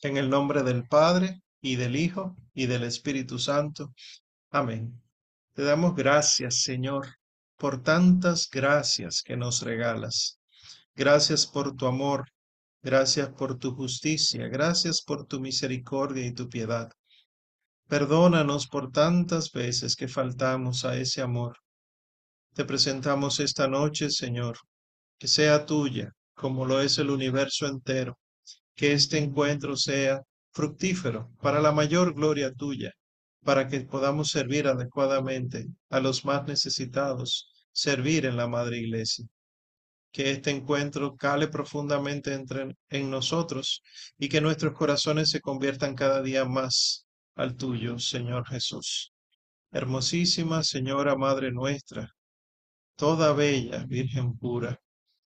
En el nombre del Padre, y del Hijo, y del Espíritu Santo. Amén. Te damos gracias, Señor, por tantas gracias que nos regalas. Gracias por tu amor, gracias por tu justicia, gracias por tu misericordia y tu piedad. Perdónanos por tantas veces que faltamos a ese amor. Te presentamos esta noche, Señor, que sea tuya, como lo es el universo entero que este encuentro sea fructífero para la mayor gloria tuya, para que podamos servir adecuadamente a los más necesitados, servir en la Madre Iglesia. Que este encuentro cale profundamente entre, en nosotros y que nuestros corazones se conviertan cada día más al tuyo, Señor Jesús. Hermosísima Señora Madre nuestra, toda bella, Virgen pura,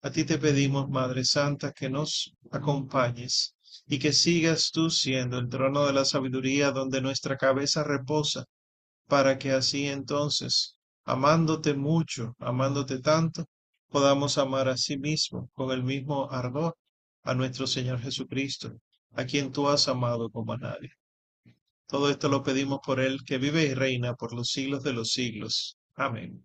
a ti te pedimos, Madre Santa, que nos acompañes y que sigas tú siendo el trono de la sabiduría donde nuestra cabeza reposa, para que así entonces, amándote mucho, amándote tanto, podamos amar a sí mismo con el mismo ardor a nuestro Señor Jesucristo, a quien tú has amado como a nadie. Todo esto lo pedimos por Él, que vive y reina por los siglos de los siglos. Amén.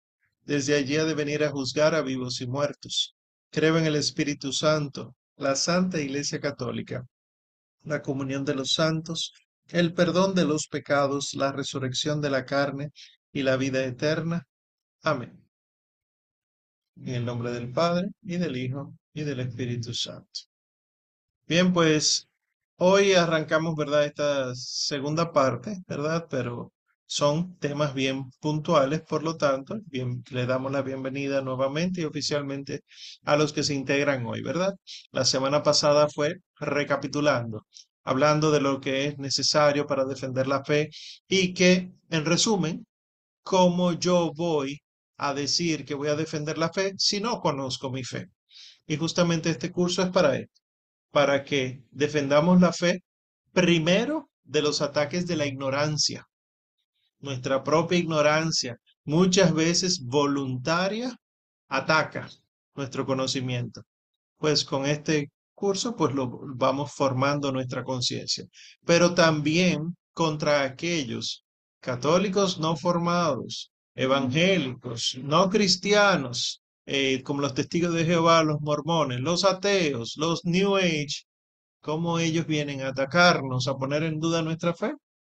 desde allí ha de venir a juzgar a vivos y muertos. Creo en el Espíritu Santo, la Santa Iglesia Católica, la comunión de los santos, el perdón de los pecados, la resurrección de la carne y la vida eterna. Amén. En el nombre del Padre, y del Hijo, y del Espíritu Santo. Bien, pues hoy arrancamos, ¿verdad? Esta segunda parte, ¿verdad? Pero son temas bien puntuales, por lo tanto, bien, le damos la bienvenida nuevamente y oficialmente a los que se integran hoy, ¿verdad? La semana pasada fue recapitulando, hablando de lo que es necesario para defender la fe y que, en resumen, cómo yo voy a decir que voy a defender la fe si no conozco mi fe. Y justamente este curso es para esto, para que defendamos la fe primero de los ataques de la ignorancia nuestra propia ignorancia, muchas veces voluntaria, ataca nuestro conocimiento. Pues con este curso, pues lo vamos formando nuestra conciencia. Pero también contra aquellos católicos no formados, evangélicos, no cristianos, eh, como los testigos de Jehová, los mormones, los ateos, los New Age, cómo ellos vienen a atacarnos, a poner en duda nuestra fe.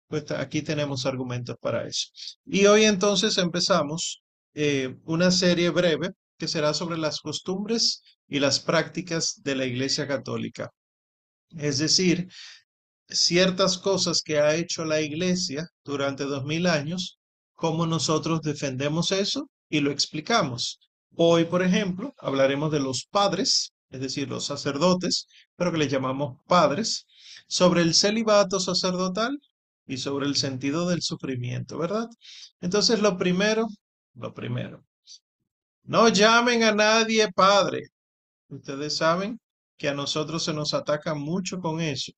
Pues aquí tenemos argumentos para eso. Y hoy entonces empezamos eh, una serie breve que será sobre las costumbres y las prácticas de la Iglesia Católica. Es decir, ciertas cosas que ha hecho la Iglesia durante dos mil años, cómo nosotros defendemos eso y lo explicamos. Hoy, por ejemplo, hablaremos de los padres, es decir, los sacerdotes, pero que les llamamos padres, sobre el celibato sacerdotal y sobre el sentido del sufrimiento, ¿verdad? Entonces, lo primero, lo primero, no llamen a nadie padre. Ustedes saben que a nosotros se nos ataca mucho con eso.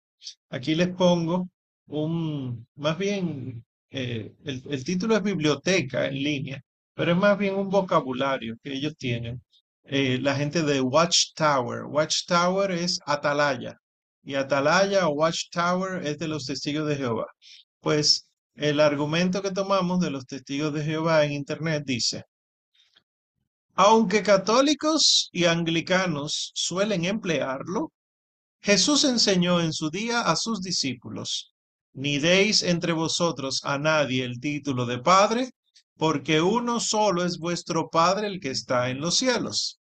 Aquí les pongo un, más bien, eh, el, título es biblioteca en línea, pero es más bien un vocabulario que ellos tienen. Eh, la gente de Watchtower. Watchtower es atalaya y atalaya o watchtower es de los testigos de Jehová. Pues el argumento que tomamos de los testigos de Jehová en Internet dice, aunque católicos y anglicanos suelen emplearlo, Jesús enseñó en su día a sus discípulos, ni deis entre vosotros a nadie el título de Padre, porque uno solo es vuestro Padre el que está en los cielos.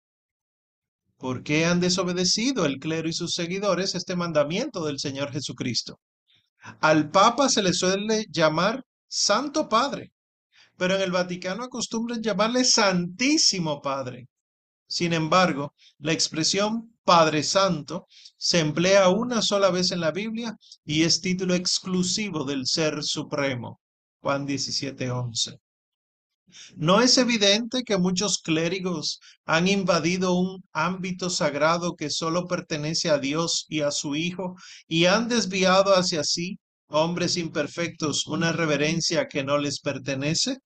¿Por qué han desobedecido el clero y sus seguidores este mandamiento del Señor Jesucristo? Al Papa se le suele llamar Santo Padre, pero en el Vaticano acostumbran llamarle Santísimo Padre. Sin embargo, la expresión Padre Santo se emplea una sola vez en la Biblia y es título exclusivo del Ser Supremo. Juan 17, 11. ¿No es evidente que muchos clérigos han invadido un ámbito sagrado que solo pertenece a Dios y a su Hijo y han desviado hacia sí, hombres imperfectos, una reverencia que no les pertenece?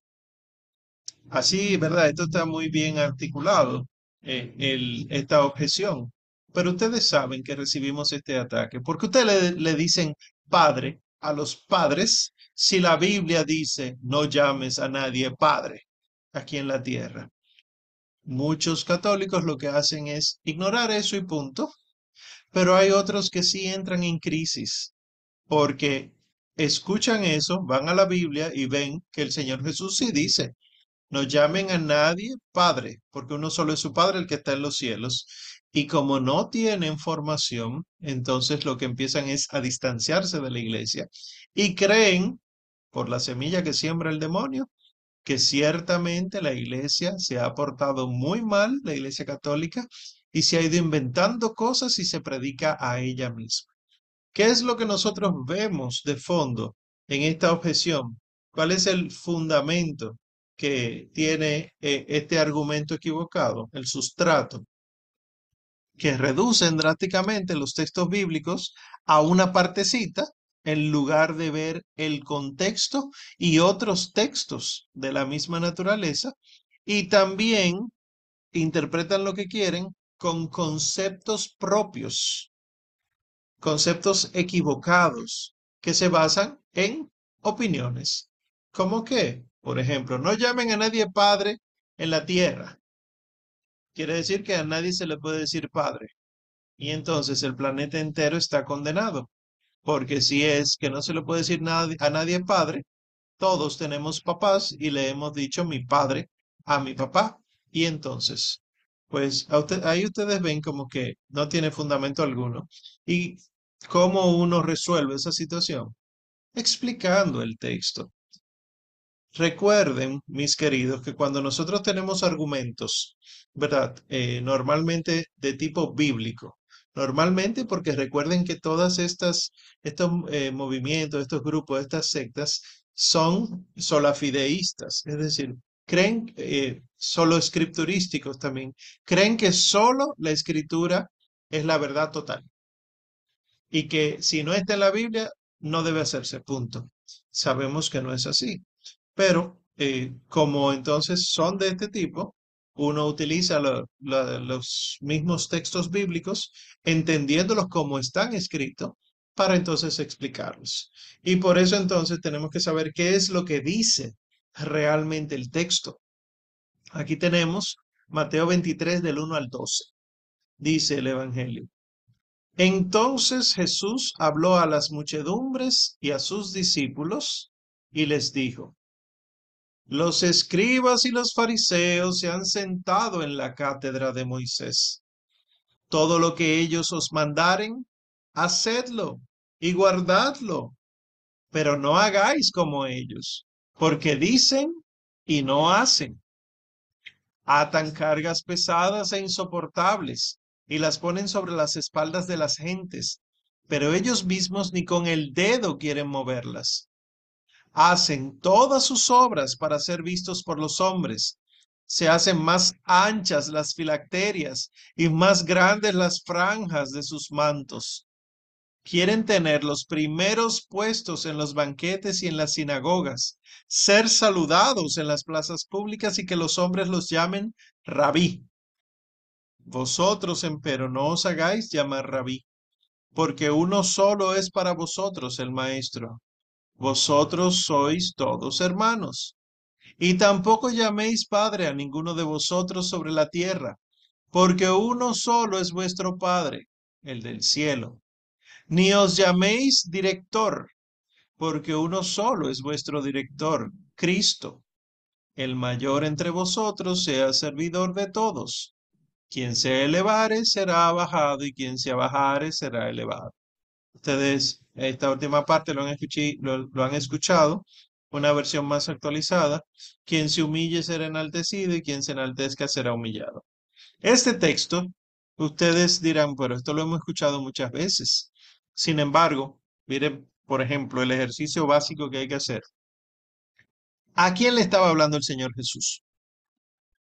Así, ¿verdad? Esto está muy bien articulado, eh, esta objeción. Pero ustedes saben que recibimos este ataque. porque ustedes le dicen padre a los padres si la Biblia dice no llames a nadie padre aquí en la tierra? Muchos católicos lo que hacen es ignorar eso y punto. Pero hay otros que sí entran en crisis porque escuchan eso, van a la Biblia y ven que el Señor Jesús sí dice, no llamen a nadie Padre, porque uno solo es su Padre, el que está en los cielos. Y como no tienen formación, entonces lo que empiezan es a distanciarse de la iglesia y creen, por la semilla que siembra el demonio, que ciertamente la iglesia se ha portado muy mal, la iglesia católica, y se ha ido inventando cosas y se predica a ella misma. ¿Qué es lo que nosotros vemos de fondo en esta objeción? ¿Cuál es el fundamento que tiene eh, este argumento equivocado, el sustrato? que reducen drásticamente los textos bíblicos a una partecita en lugar de ver el contexto y otros textos de la misma naturaleza y también interpretan lo que quieren con conceptos propios, conceptos equivocados que se basan en opiniones. ¿Cómo que? Por ejemplo, no llamen a nadie padre en la tierra. Quiere decir que a nadie se le puede decir padre. Y entonces el planeta entero está condenado. Porque si es que no se le puede decir a nadie padre, todos tenemos papás y le hemos dicho mi padre a mi papá. Y entonces, pues ahí ustedes ven como que no tiene fundamento alguno. ¿Y cómo uno resuelve esa situación? Explicando el texto. Recuerden, mis queridos, que cuando nosotros tenemos argumentos, ¿verdad? Eh, normalmente de tipo bíblico, normalmente porque recuerden que todas estas, estos eh, movimientos, estos grupos, estas sectas son solafideístas, es decir, creen, eh, solo escriturísticos también, creen que solo la escritura es la verdad total y que si no está en la Biblia, no debe hacerse, punto. Sabemos que no es así. Pero eh, como entonces son de este tipo, uno utiliza los mismos textos bíblicos, entendiéndolos como están escritos, para entonces explicarlos. Y por eso entonces tenemos que saber qué es lo que dice realmente el texto. Aquí tenemos Mateo 23 del 1 al 12. Dice el Evangelio. Entonces Jesús habló a las muchedumbres y a sus discípulos y les dijo, los escribas y los fariseos se han sentado en la cátedra de Moisés. Todo lo que ellos os mandaren, hacedlo y guardadlo, pero no hagáis como ellos, porque dicen y no hacen. Atan cargas pesadas e insoportables y las ponen sobre las espaldas de las gentes, pero ellos mismos ni con el dedo quieren moverlas hacen todas sus obras para ser vistos por los hombres. Se hacen más anchas las filacterias y más grandes las franjas de sus mantos. Quieren tener los primeros puestos en los banquetes y en las sinagogas, ser saludados en las plazas públicas y que los hombres los llamen rabí. Vosotros, empero, no os hagáis llamar rabí, porque uno solo es para vosotros el Maestro, vosotros sois todos hermanos. Y tampoco llaméis Padre a ninguno de vosotros sobre la tierra, porque uno solo es vuestro Padre, el del cielo. Ni os llaméis director, porque uno solo es vuestro director, Cristo. El mayor entre vosotros sea servidor de todos. Quien se elevare será bajado y quien se abajare será elevado. Ustedes esta última parte lo han, escuchado, una versión más actualizada. Quien se humille será enaltecido y quien se enaltezca será humillado. Este texto Ustedes dirán, pero esto lo hemos escuchado muchas veces. Sin embargo, miren, por ejemplo, el ejercicio básico que hay que hacer. ¿A quién le estaba hablando el Señor Jesús?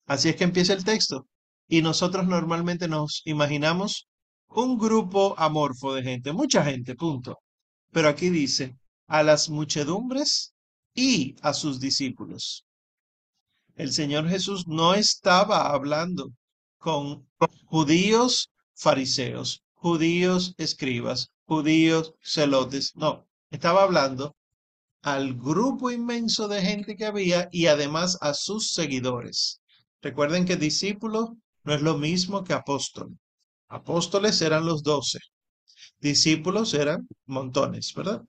Así es que empieza el texto. Y nosotros normalmente nos imaginamos un grupo amorfo de gente, mucha gente, punto. Pero aquí dice, a las muchedumbres y a sus discípulos. El Señor Jesús no estaba hablando con judíos fariseos, judíos escribas, judíos celotes, no, estaba hablando al grupo inmenso de gente que había y además a sus seguidores. Recuerden que discípulo no es lo mismo que apóstol. Apóstoles eran los doce, discípulos eran montones, ¿verdad?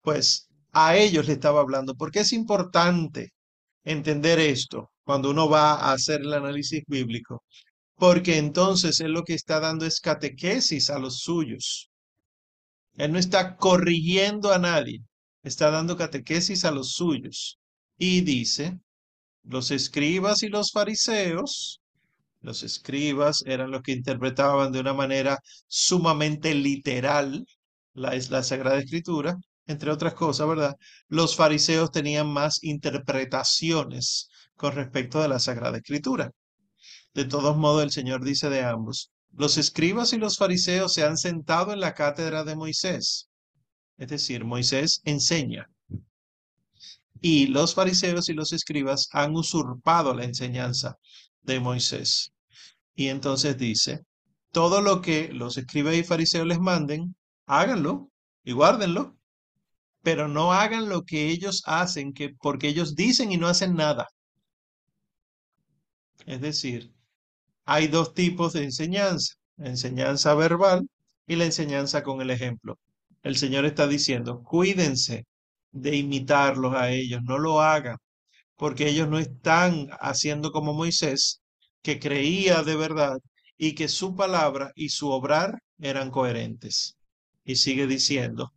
Pues a ellos le estaba hablando, porque es importante entender esto cuando uno va a hacer el análisis bíblico, porque entonces él lo que está dando es catequesis a los suyos. Él no está corrigiendo a nadie, está dando catequesis a los suyos. Y dice, los escribas y los fariseos, los escribas eran los que interpretaban de una manera sumamente literal la, la Sagrada Escritura, entre otras cosas, ¿verdad? Los fariseos tenían más interpretaciones con respecto de la Sagrada Escritura. De todos modos, el Señor dice de ambos, los escribas y los fariseos se han sentado en la cátedra de Moisés. Es decir, Moisés enseña. Y los fariseos y los escribas han usurpado la enseñanza de Moisés. Y entonces dice, todo lo que los escribas y fariseos les manden, háganlo y guárdenlo, pero no hagan lo que ellos hacen, que porque ellos dicen y no hacen nada. Es decir, hay dos tipos de enseñanza, enseñanza verbal y la enseñanza con el ejemplo. El Señor está diciendo, cuídense de imitarlos a ellos, no lo hagan, porque ellos no están haciendo como Moisés, que creía de verdad y que su palabra y su obrar eran coherentes. Y sigue diciendo,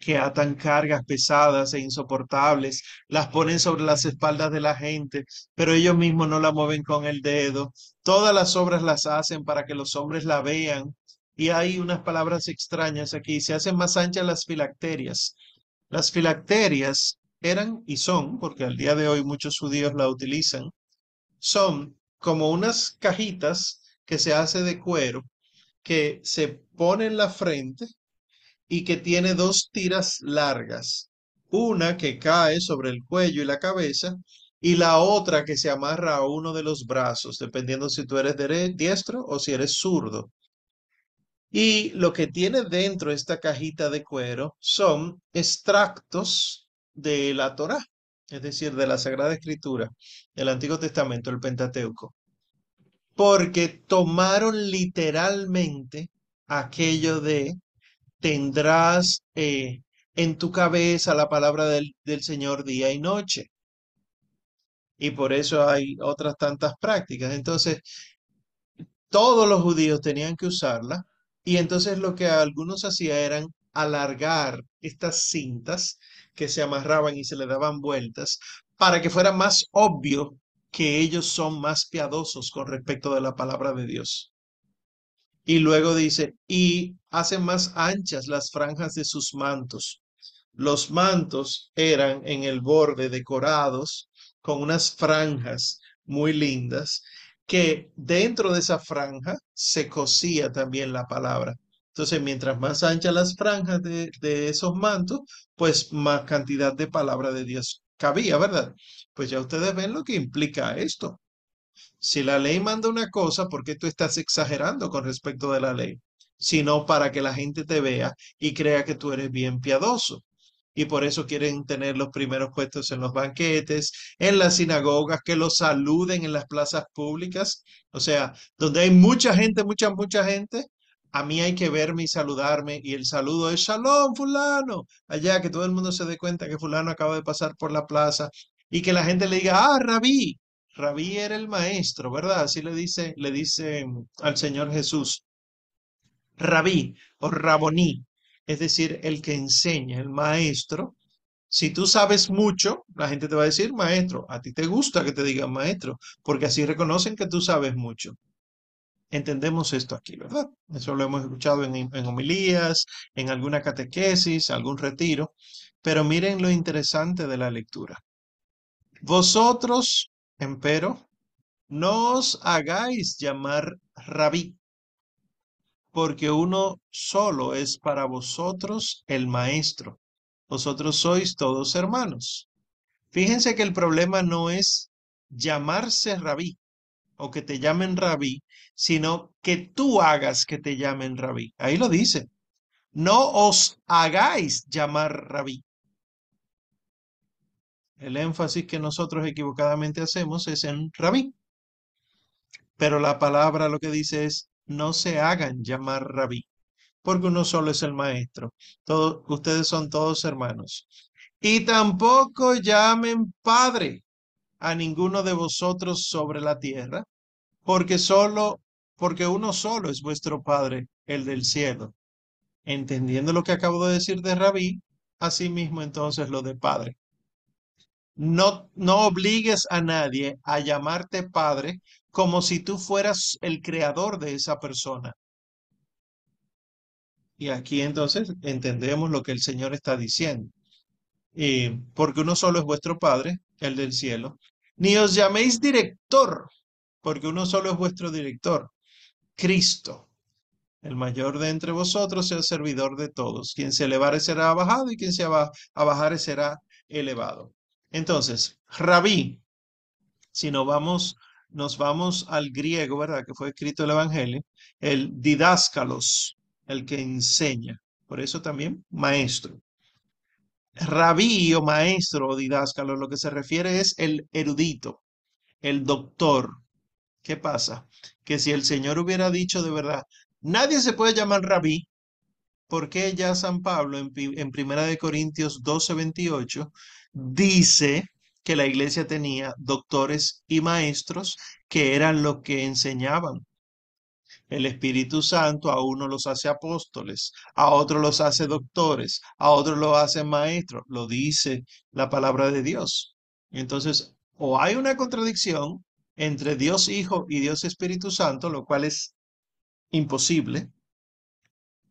que atan cargas pesadas e insoportables, las ponen sobre las espaldas de la gente, pero ellos mismos no la mueven con el dedo. Todas las obras las hacen para que los hombres la vean. Y hay unas palabras extrañas aquí. Se hacen más anchas las filacterias. Las filacterias eran y son, porque al día de hoy muchos judíos la utilizan, son como unas cajitas que se hace de cuero que se pone en la frente y que tiene dos tiras largas, una que cae sobre el cuello y la cabeza y la otra que se amarra a uno de los brazos, dependiendo si tú eres diestro o si eres zurdo. Y lo que tiene dentro esta cajita de cuero son extractos de la Torá, es decir, de la Sagrada Escritura, del Antiguo Testamento, el Pentateuco, porque tomaron literalmente aquello de tendrás eh, en tu cabeza la palabra del, del Señor día y noche. Y por eso hay otras tantas prácticas. Entonces, todos los judíos tenían que usarla. Y entonces lo que algunos hacían eran alargar estas cintas que se amarraban y se le daban vueltas para que fuera más obvio que ellos son más piadosos con respecto de la palabra de Dios. Y luego dice, y hacen más anchas las franjas de sus mantos. Los mantos eran en el borde decorados con unas franjas muy lindas, que dentro de esa franja se cosía también la palabra. Entonces, mientras más anchas las franjas de, esos mantos, pues más cantidad de palabra de Dios cabía, ¿verdad? Pues ya ustedes ven lo que implica esto. Si la ley manda una cosa, ¿por qué tú estás exagerando con respecto de la ley? Sino para que la gente te vea y crea que tú eres bien piadoso. Y por eso quieren tener los primeros puestos en los banquetes, en las sinagogas, que los saluden en las plazas públicas. O sea, donde hay mucha gente, mucha, mucha gente, a mí hay que verme y saludarme y el saludo es Shalom, fulano, allá que todo el mundo se dé cuenta que fulano acaba de pasar por la plaza y que la gente le diga, ah, rabí, Rabí era el maestro, ¿verdad? Así le dice, le dice al Señor Jesús. Rabí o Raboní, es decir, el que enseña, el maestro. Si tú sabes mucho, la gente te va a decir maestro. A ti te gusta que te digan maestro, porque así reconocen que tú sabes mucho. Entendemos esto aquí, ¿verdad? Eso lo hemos escuchado en, homilías, en alguna catequesis, algún retiro, pero miren lo interesante de la lectura. Vosotros, empero, no os hagáis llamar rabí, porque uno solo es para vosotros el maestro. Vosotros sois todos hermanos. Fíjense que el problema no es llamarse rabí o que te llamen rabí, sino que tú hagas que te llamen rabí. Ahí lo dice. No os hagáis llamar rabí. El énfasis que nosotros equivocadamente hacemos es en rabí. Pero la palabra lo que dice es, no se hagan llamar rabí, porque uno solo es el maestro. Ustedes son todos hermanos. Y tampoco llamen padre a ninguno de vosotros sobre la tierra, porque solo, porque uno solo es vuestro Padre, el del cielo. Entendiendo lo que acabo de decir de Rabí, asimismo entonces lo de Padre. No, no obligues a nadie a llamarte Padre como si tú fueras el creador de esa persona. Y aquí entonces entendemos lo que el Señor está diciendo. porque uno solo es vuestro Padre, el del cielo. Ni os llaméis director, porque uno solo es vuestro director, Cristo. El mayor de entre vosotros sea servidor de todos. Quien se elevare será bajado y quien se abajare será elevado. Entonces, rabí, si no vamos nos vamos al griego, ¿verdad? Que fue escrito el Evangelio, el didáscalos, el que enseña. Por eso también maestro. Rabí o maestro o didáscalo, lo que se refiere es el erudito, el doctor. ¿Qué pasa? Que si el Señor hubiera dicho de verdad, nadie se puede llamar rabí, ¿por qué ya San Pablo en, en Primera de Corintios 12, 28 dice que la iglesia tenía doctores y maestros que eran los que enseñaban. El Espíritu Santo a uno los hace apóstoles, a otros los hace doctores, a otros los hace maestros. Lo dice la palabra de Dios. Entonces, o hay una contradicción entre Dios Hijo y Dios Espíritu Santo, lo cual es imposible,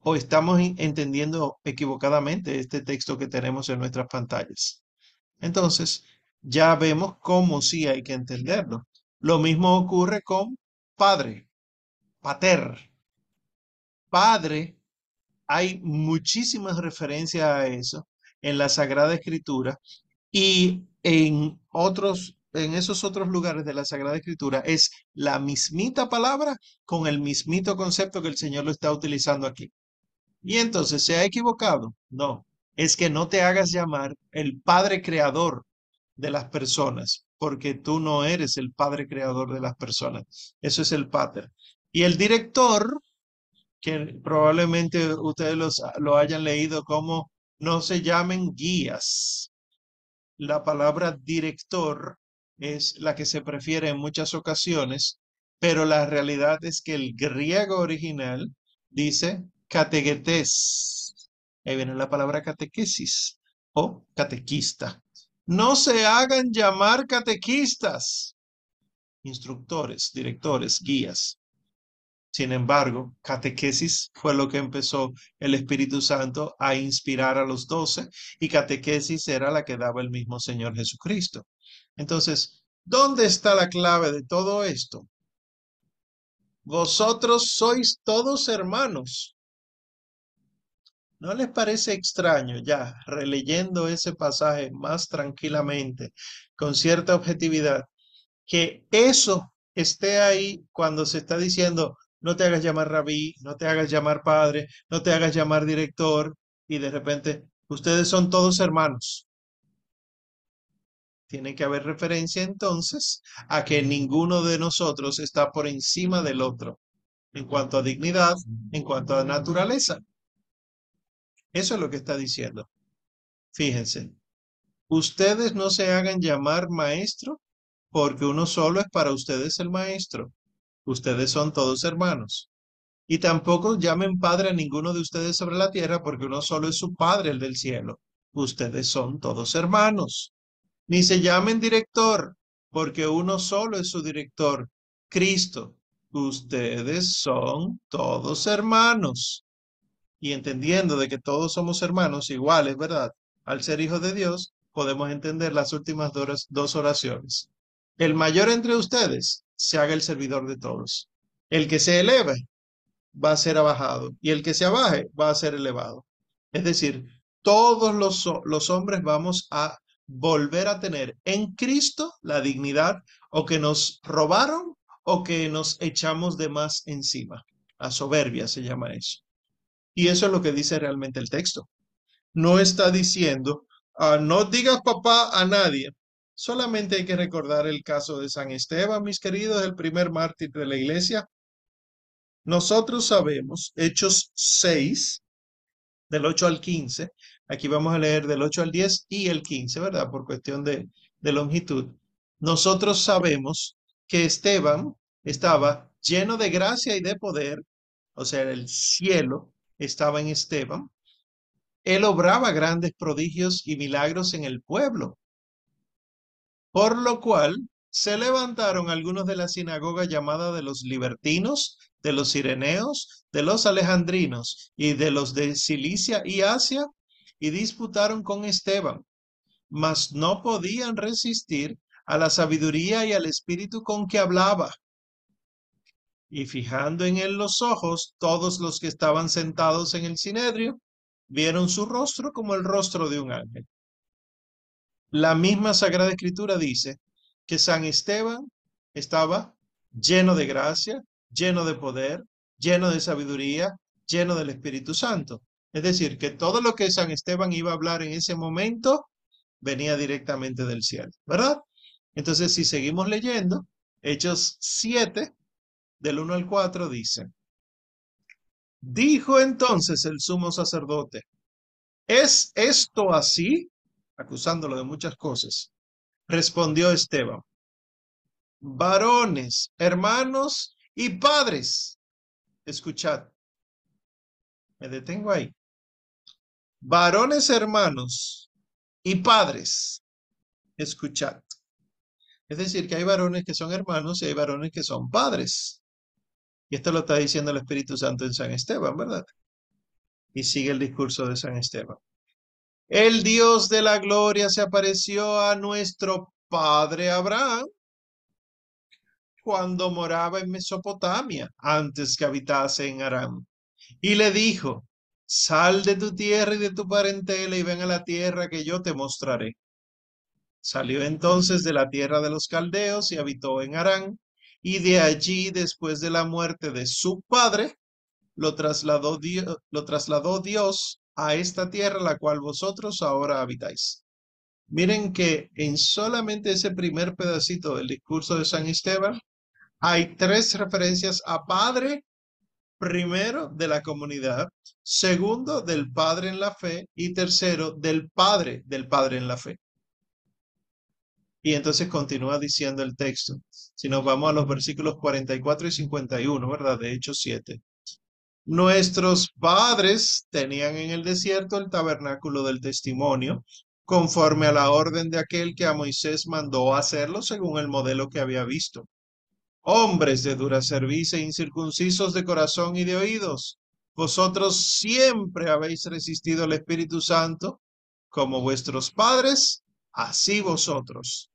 o estamos entendiendo equivocadamente este texto que tenemos en nuestras pantallas. Entonces, ya vemos cómo sí hay que entenderlo. Lo mismo ocurre con padre, pater. Padre, hay muchísimas referencias a eso en la Sagrada Escritura y en otros en esos otros lugares de la Sagrada Escritura es la mismita palabra con el mismito concepto que el Señor lo está utilizando aquí. Y entonces, ¿se ha equivocado? No, es que no te hagas llamar el Padre Creador de las personas, porque tú no eres el padre creador de las personas. Eso es el pater. Y el director, que probablemente ustedes los, lo hayan leído como no se llamen guías. La palabra director es la que se prefiere en muchas ocasiones, pero la realidad es que el griego original dice catequetes. Ahí viene la palabra catequesis o catequista. No se hagan llamar catequistas, instructores, directores, guías. Sin embargo, catequesis fue lo que empezó el Espíritu Santo a inspirar a los doce y catequesis era la que daba el mismo Señor Jesucristo. Entonces, ¿dónde está la clave de todo esto? Vosotros sois todos hermanos. ¿No les parece extraño ya, releyendo ese pasaje más tranquilamente, con cierta objetividad, que eso esté ahí cuando se está diciendo, no te hagas llamar rabí, no te hagas llamar padre, no te hagas llamar director, y de repente, ustedes son todos hermanos. Tiene que haber referencia entonces a que ninguno de nosotros está por encima del otro en cuanto a dignidad, en cuanto a naturaleza. Eso es lo que está diciendo. Fíjense, ustedes no se hagan llamar maestro porque uno solo es para ustedes el maestro. Ustedes son todos hermanos. Y tampoco llamen padre a ninguno de ustedes sobre la tierra porque uno solo es su padre, el del cielo. Ustedes son todos hermanos. Ni se llamen director porque uno solo es su director, Cristo. ustedes son todos hermanos. Y entendiendo de que todos somos hermanos iguales, ¿verdad? Al ser hijos de Dios, podemos entender las últimas dos oraciones. El mayor entre ustedes se haga el servidor de todos. El que se eleve va a ser abajado y el que se abaje va a ser elevado. Es decir, todos los, los hombres vamos a volver a tener en Cristo la dignidad o que nos robaron o que nos echamos de más encima. La soberbia se llama eso. Y eso es lo que dice realmente el texto. No está diciendo, ah, no digas papá a nadie. Solamente hay que recordar el caso de San Esteban, mis queridos, el primer mártir de la iglesia. Nosotros sabemos, Hechos 6, del 8 al 15, aquí vamos a leer del 8 al 10 y el 15, ¿verdad? Por cuestión de, de longitud. Nosotros sabemos que Esteban estaba lleno de gracia y de poder, o sea, el cielo estaba en Esteban. Él obraba grandes prodigios y milagros en el pueblo, por lo cual se levantaron algunos de la sinagoga llamada de los libertinos, de los sireneos, de los alejandrinos y de los de Cilicia y Asia, y disputaron con Esteban, mas no podían resistir a la sabiduría y al espíritu con que hablaba. Y fijando en él los ojos, todos los que estaban sentados en el sinedrio vieron su rostro como el rostro de un ángel. La misma Sagrada Escritura dice que San Esteban estaba lleno de gracia, lleno de poder, lleno de sabiduría, lleno del Espíritu Santo. Es decir, que todo lo que San Esteban iba a hablar en ese momento venía directamente del cielo, ¿verdad? Entonces, si seguimos leyendo, Hechos 7, del 1 al 4 dice, dijo entonces el sumo sacerdote, ¿es esto así? acusándolo de muchas cosas. Respondió Esteban, varones, hermanos y padres, escuchad, me detengo ahí. Varones, hermanos y padres, escuchad. Es decir, que hay varones que son hermanos y hay varones que son padres. Y esto lo está diciendo el Espíritu Santo en San Esteban, ¿verdad? Y sigue el discurso de San Esteban. El Dios de la gloria se apareció a nuestro padre Abraham cuando moraba en Mesopotamia, antes que habitase en Aram. Y le dijo, sal de tu tierra y de tu parentela y ven a la tierra que yo te mostraré. Salió entonces de la tierra de los caldeos y habitó en Arán, y de allí, después de la muerte de su padre, lo trasladó, Dios, lo trasladó Dios a esta tierra, la cual vosotros ahora habitáis. Miren que en solamente ese primer pedacito del discurso de San Esteban hay tres referencias a Padre, primero de la comunidad, segundo del Padre en la fe y tercero del Padre del Padre en la fe. Y entonces continúa diciendo el texto. Si nos vamos a los versículos 44 y 51, ¿verdad? De Hechos 7. Nuestros padres tenían en el desierto el tabernáculo del testimonio, conforme a la orden de aquel que a Moisés mandó hacerlo según el modelo que había visto. Hombres de dura cerviz e incircuncisos de corazón y de oídos, vosotros siempre habéis resistido al Espíritu Santo, como vuestros padres así vosotros.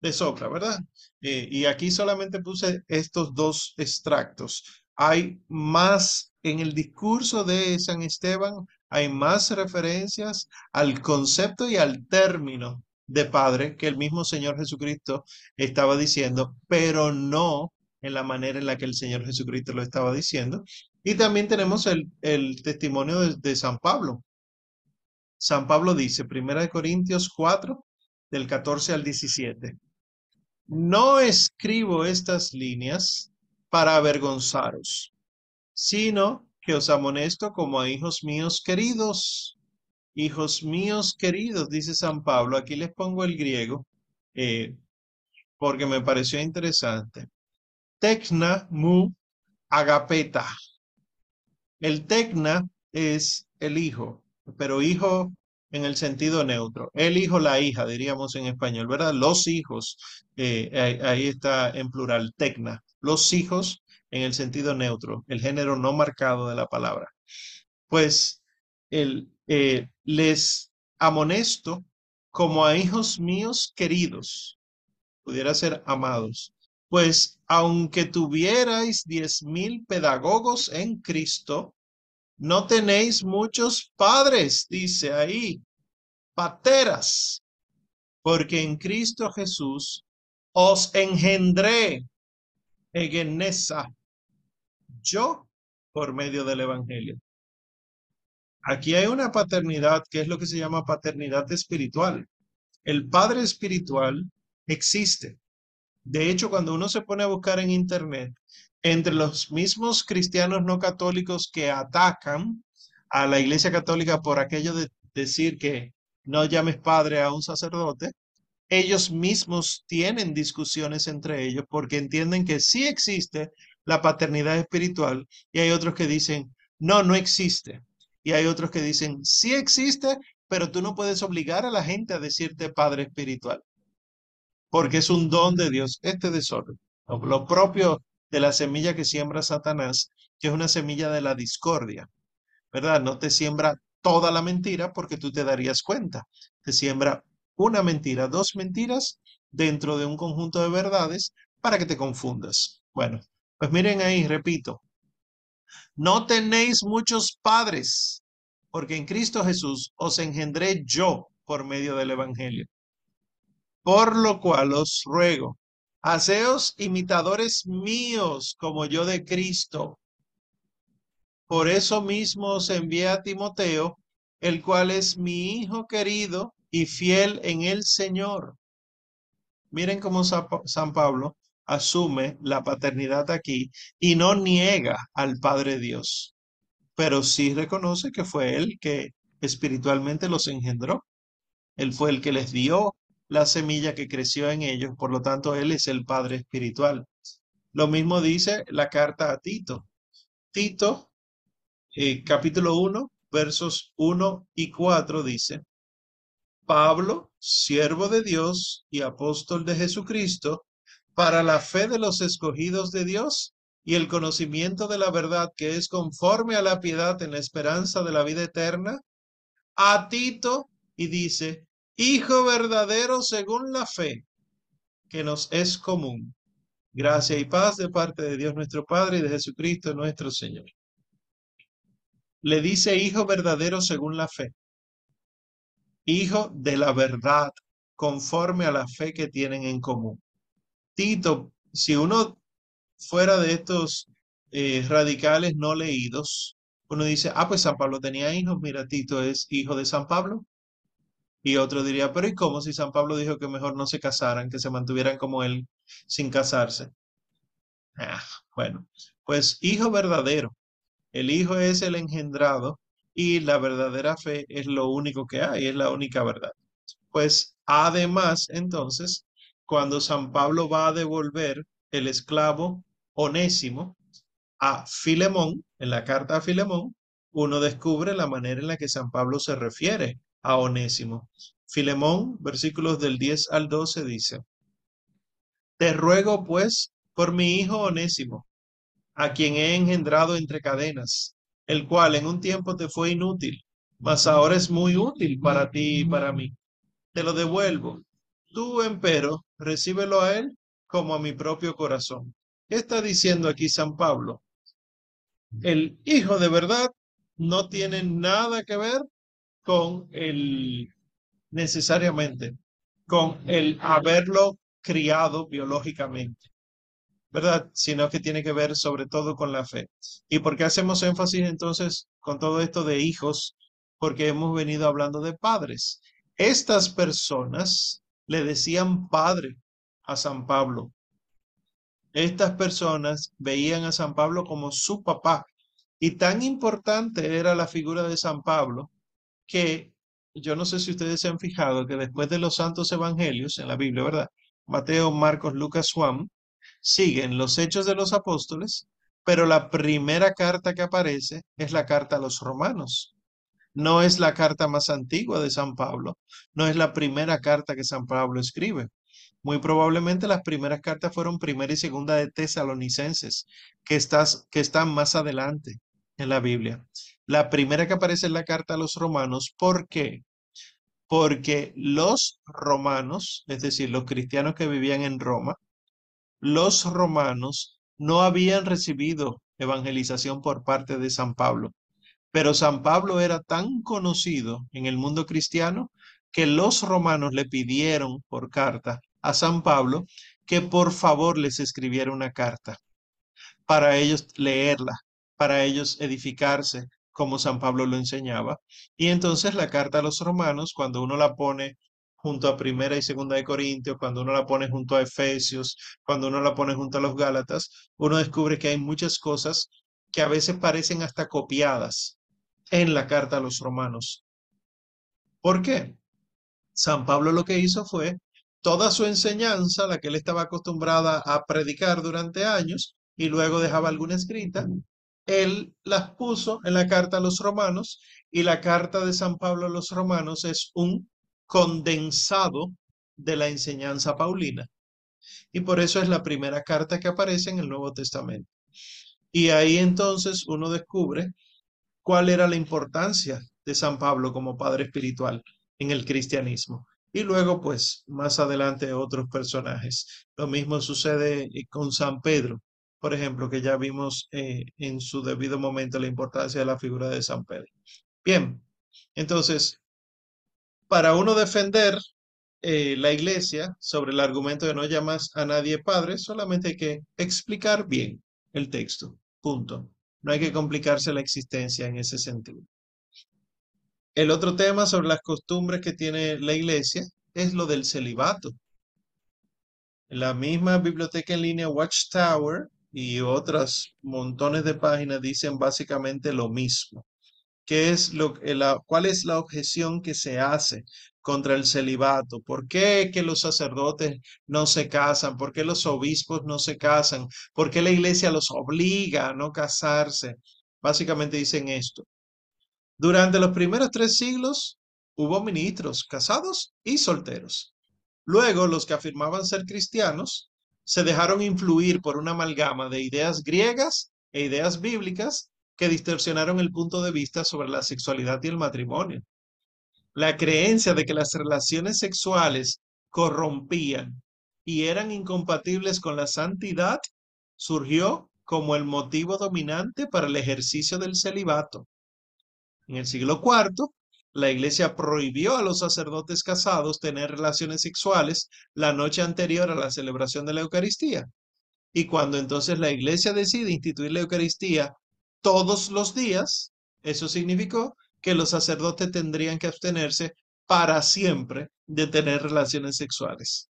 De Socra, ¿verdad? Eh, y aquí solamente puse estos dos extractos. Hay más en el discurso de San Esteban, hay más referencias al concepto y al término de Padre que el mismo Señor Jesucristo estaba diciendo, pero no en la manera en la que el Señor Jesucristo lo estaba diciendo. Y también tenemos el, el testimonio de, de San Pablo, San Pablo dice, Primera de Corintios 4, del 14 al 17, no escribo estas líneas para avergonzaros, sino que os amonesto como a hijos míos queridos. Hijos míos queridos, dice San Pablo, aquí les pongo el griego, eh, porque me pareció interesante. Tecna mu agapeta. El tecna es el hijo, pero hijo en el sentido neutro. El hijo, la hija, diríamos en español, ¿verdad? Los hijos, eh, ahí, está en plural, tecna. los hijos en el sentido neutro, el género no marcado de la palabra. Pues el, eh, les amonesto como a hijos míos queridos, pudiera ser amados, pues aunque tuvierais diez mil pedagogos en Cristo, no tenéis muchos padres, dice ahí, pateras, porque en Cristo Jesús os engendré, Egenesa, yo por medio del Evangelio. Aquí hay una paternidad que es lo que se llama paternidad espiritual. El Padre espiritual existe. De hecho, cuando uno se pone a buscar en Internet, entre los mismos cristianos no católicos que atacan a la Iglesia Católica por aquello de decir que no llames padre a un sacerdote, ellos mismos tienen discusiones entre ellos porque entienden que sí existe la paternidad espiritual y hay otros que dicen, no, no existe. Y hay otros que dicen, sí existe, pero tú no puedes obligar a la gente a decirte padre espiritual, porque es un don de Dios, este desorden. Lo propio de la semilla que siembra Satanás, que es una semilla de la discordia, ¿verdad? No te siembra toda la mentira porque tú te darías cuenta. Te siembra una mentira, dos mentiras dentro de un conjunto de verdades para que te confundas. Bueno, pues miren ahí, repito, no tenéis muchos padres, porque en Cristo Jesús os engendré yo por medio del Evangelio. Por lo cual os ruego, haceos imitadores míos como yo de Cristo. Por eso mismo os envié a Timoteo, el cual es mi hijo querido y fiel en el Señor. Miren cómo San Pablo asume la paternidad aquí y no niega al Padre Dios, pero sí reconoce que fue él que espiritualmente los engendró. Él fue el que les dio la semilla que creció en ellos, por lo tanto, él es el Padre espiritual. Lo mismo dice la carta a Tito. Tito, eh, capítulo 1, versos 1 y 4 dice, Pablo, siervo de Dios y apóstol de Jesucristo, para la fe de los escogidos de Dios y el conocimiento de la verdad que es conforme a la piedad en la esperanza de la vida eterna, a Tito y dice, Hijo verdadero según la fe que nos es común. Gracia y paz de parte de Dios nuestro Padre y de Jesucristo nuestro Señor. Le dice Hijo verdadero según la fe. Hijo de la verdad conforme a la fe que tienen en común. Tito, si uno fuera de estos eh, radicales no leídos, uno dice, ah, pues San Pablo tenía hijos, mira, Tito es hijo de San Pablo. Y otro diría, pero ¿y cómo si San Pablo dijo que mejor no se casaran, que se mantuvieran como él sin casarse? Ah, bueno, pues hijo verdadero. El hijo es el engendrado y la verdadera fe es lo único que hay, es la única verdad. Pues además, entonces, cuando San Pablo va a devolver el esclavo onésimo a Filemón, en la carta a Filemón, uno descubre la manera en la que San Pablo se refiere a onésimo. Filemón, versículos del 10 al 12 dice, Te ruego pues por mi hijo onésimo, a quien he engendrado entre cadenas, el cual en un tiempo te fue inútil, mas ahora es muy útil para ti y para mí. Te lo devuelvo Tú, empero, recíbelo a él como a mi propio corazón. ¿Qué está diciendo aquí San Pablo? El hijo de verdad no tiene nada que ver con el necesariamente con el haberlo criado biológicamente, ¿verdad? Sino que tiene que ver sobre todo con la fe. ¿Y por qué hacemos énfasis entonces con todo esto de hijos? Porque hemos venido hablando de padres. Estas personas le decían padre a San Pablo. Estas personas veían a San Pablo como su papá. Y tan importante era la figura de San Pablo que yo no sé si ustedes se han fijado que después de los santos evangelios en la Biblia, ¿verdad? Mateo, Marcos, Lucas, Juan, siguen los hechos de los apóstoles, pero la primera carta que aparece es la carta a los romanos. No es la carta más antigua de San Pablo, no es la primera carta que San Pablo escribe. Muy probablemente las primeras cartas fueron primera y segunda de Tesalonicenses, que, están más adelante en la Biblia. La primera que aparece es la carta a los romanos. ¿Por qué? Porque los romanos, es decir, los cristianos que vivían en Roma, los romanos no habían recibido evangelización por parte de San Pablo. Pero San Pablo era tan conocido en el mundo cristiano que los romanos le pidieron por carta a San Pablo que por favor les escribiera una carta para ellos leerla, para ellos edificarse como San Pablo lo enseñaba. Y entonces la carta a los romanos, cuando uno la pone junto a Primera y Segunda de Corintios, cuando uno la pone junto a Efesios, cuando uno la pone junto a los Gálatas, uno descubre que hay muchas cosas que a veces parecen hasta copiadas en la carta a los romanos. ¿Por qué? San Pablo lo que hizo fue toda su enseñanza, la que él estaba acostumbrada a predicar durante años, y luego dejaba alguna escrita, él las puso en la carta a los romanos, y la carta de San Pablo a los romanos es un condensado de la enseñanza paulina. Y por eso es la primera carta que aparece en el Nuevo Testamento. Y ahí entonces uno descubre cuál era la importancia de San Pablo como padre espiritual en el cristianismo. Y luego, pues, más adelante otros personajes. Lo mismo sucede con San Pedro, por ejemplo, que ya vimos eh, en su debido momento la importancia de la figura de San Pedro. Bien, entonces, para uno defender eh, la iglesia sobre el argumento de no llamas a nadie padre, solamente hay que explicar bien el texto. Punto. No hay que complicarse la existencia en ese sentido. El otro tema sobre las costumbres que tiene la iglesia es lo del celibato. La misma biblioteca en línea Watchtower y otras montones de páginas dicen básicamente lo mismo. ¿Qué es lo, la, ¿Cuál es la objeción que se hace contra el celibato? ¿Por qué que los sacerdotes no se casan? ¿Por qué los obispos no se casan? ¿Por qué la iglesia los obliga a no casarse? Básicamente dicen esto. Durante los primeros tres siglos hubo ministros casados y solteros. Luego, los que afirmaban ser cristianos se dejaron influir por una amalgama de ideas griegas e ideas bíblicas que distorsionaron el punto de vista sobre la sexualidad y el matrimonio. La creencia de que las relaciones sexuales corrompían y eran incompatibles con la santidad surgió como el motivo dominante para el ejercicio del celibato. En el siglo IV, la iglesia prohibió a los sacerdotes casados tener relaciones sexuales la noche anterior a la celebración de la Eucaristía. Y cuando entonces la iglesia decide instituir la Eucaristía todos los días, eso significó que los sacerdotes tendrían que abstenerse para siempre de tener relaciones sexuales.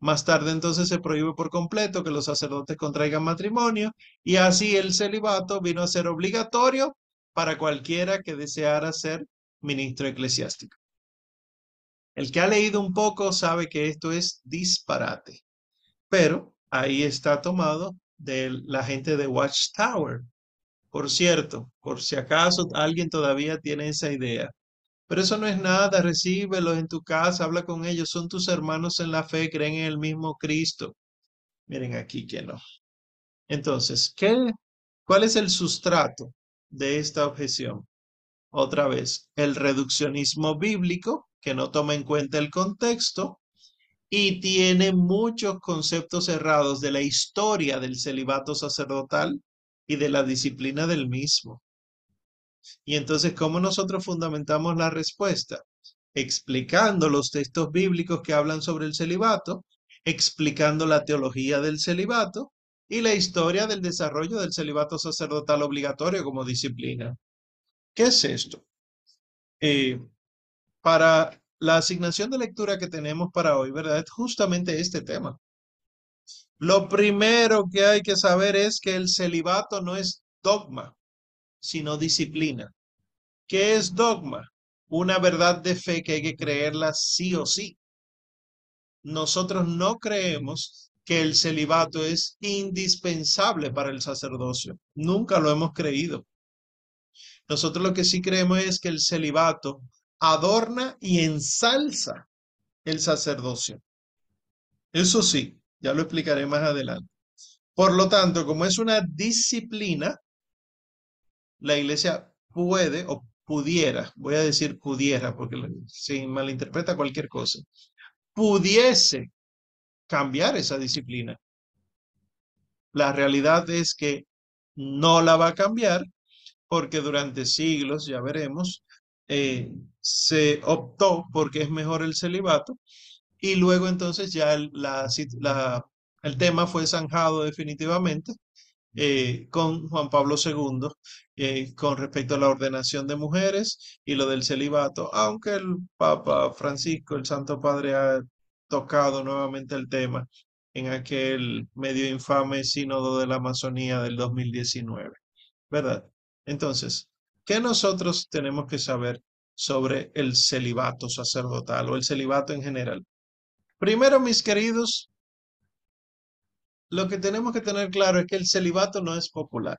Más tarde entonces se prohíbe por completo que los sacerdotes contraigan matrimonio y así el celibato vino a ser obligatorio para cualquiera que deseara ser ministro eclesiástico. El que ha leído un poco sabe que esto es disparate, pero ahí está tomado de la gente de Watchtower. Por cierto, por si acaso alguien todavía tiene esa idea. Pero eso no es nada, recíbelos en tu casa, habla con ellos, son tus hermanos en la fe, creen en el mismo Cristo. Miren aquí que no. Entonces, ¿qué, ¿cuál es el sustrato de esta objeción. Otra vez, el reduccionismo bíblico, que no toma en cuenta el contexto y tiene muchos conceptos errados de la historia del celibato sacerdotal y de la disciplina del mismo. Y entonces, ¿cómo nosotros fundamentamos la respuesta? Explicando los textos bíblicos que hablan sobre el celibato, explicando la teología del celibato y la historia del desarrollo del celibato sacerdotal obligatorio como disciplina. ¿Qué es esto? Eh, para la asignación de lectura que tenemos para hoy, ¿verdad? Es justamente este tema. Lo primero que hay que saber es que el celibato no es dogma, sino disciplina. ¿Qué es dogma? Una verdad de fe que hay que creerla sí o sí. Nosotros no creemos que el celibato es indispensable para el sacerdocio. Nunca lo hemos creído. Nosotros lo que sí creemos es que el celibato adorna y ensalza el sacerdocio. Eso sí, ya lo explicaré más adelante. Por lo tanto, como es una disciplina, la iglesia puede o pudiera, voy a decir pudiera porque se malinterpreta cualquier cosa, pudiese cambiar esa disciplina. La realidad es que no la va a cambiar porque durante siglos, ya veremos, eh, se optó porque es mejor el celibato y luego entonces ya el, tema fue zanjado definitivamente eh, con Juan Pablo II eh, con respecto a la ordenación de mujeres y lo del celibato, aunque el Papa Francisco, el Santo Padre, ha tocado nuevamente el tema en aquel medio infame sínodo de la Amazonía del 2019, ¿verdad? Entonces, ¿qué nosotros tenemos que saber sobre el celibato sacerdotal o el celibato en general? Primero, mis queridos, lo que tenemos que tener claro es que el celibato no es popular.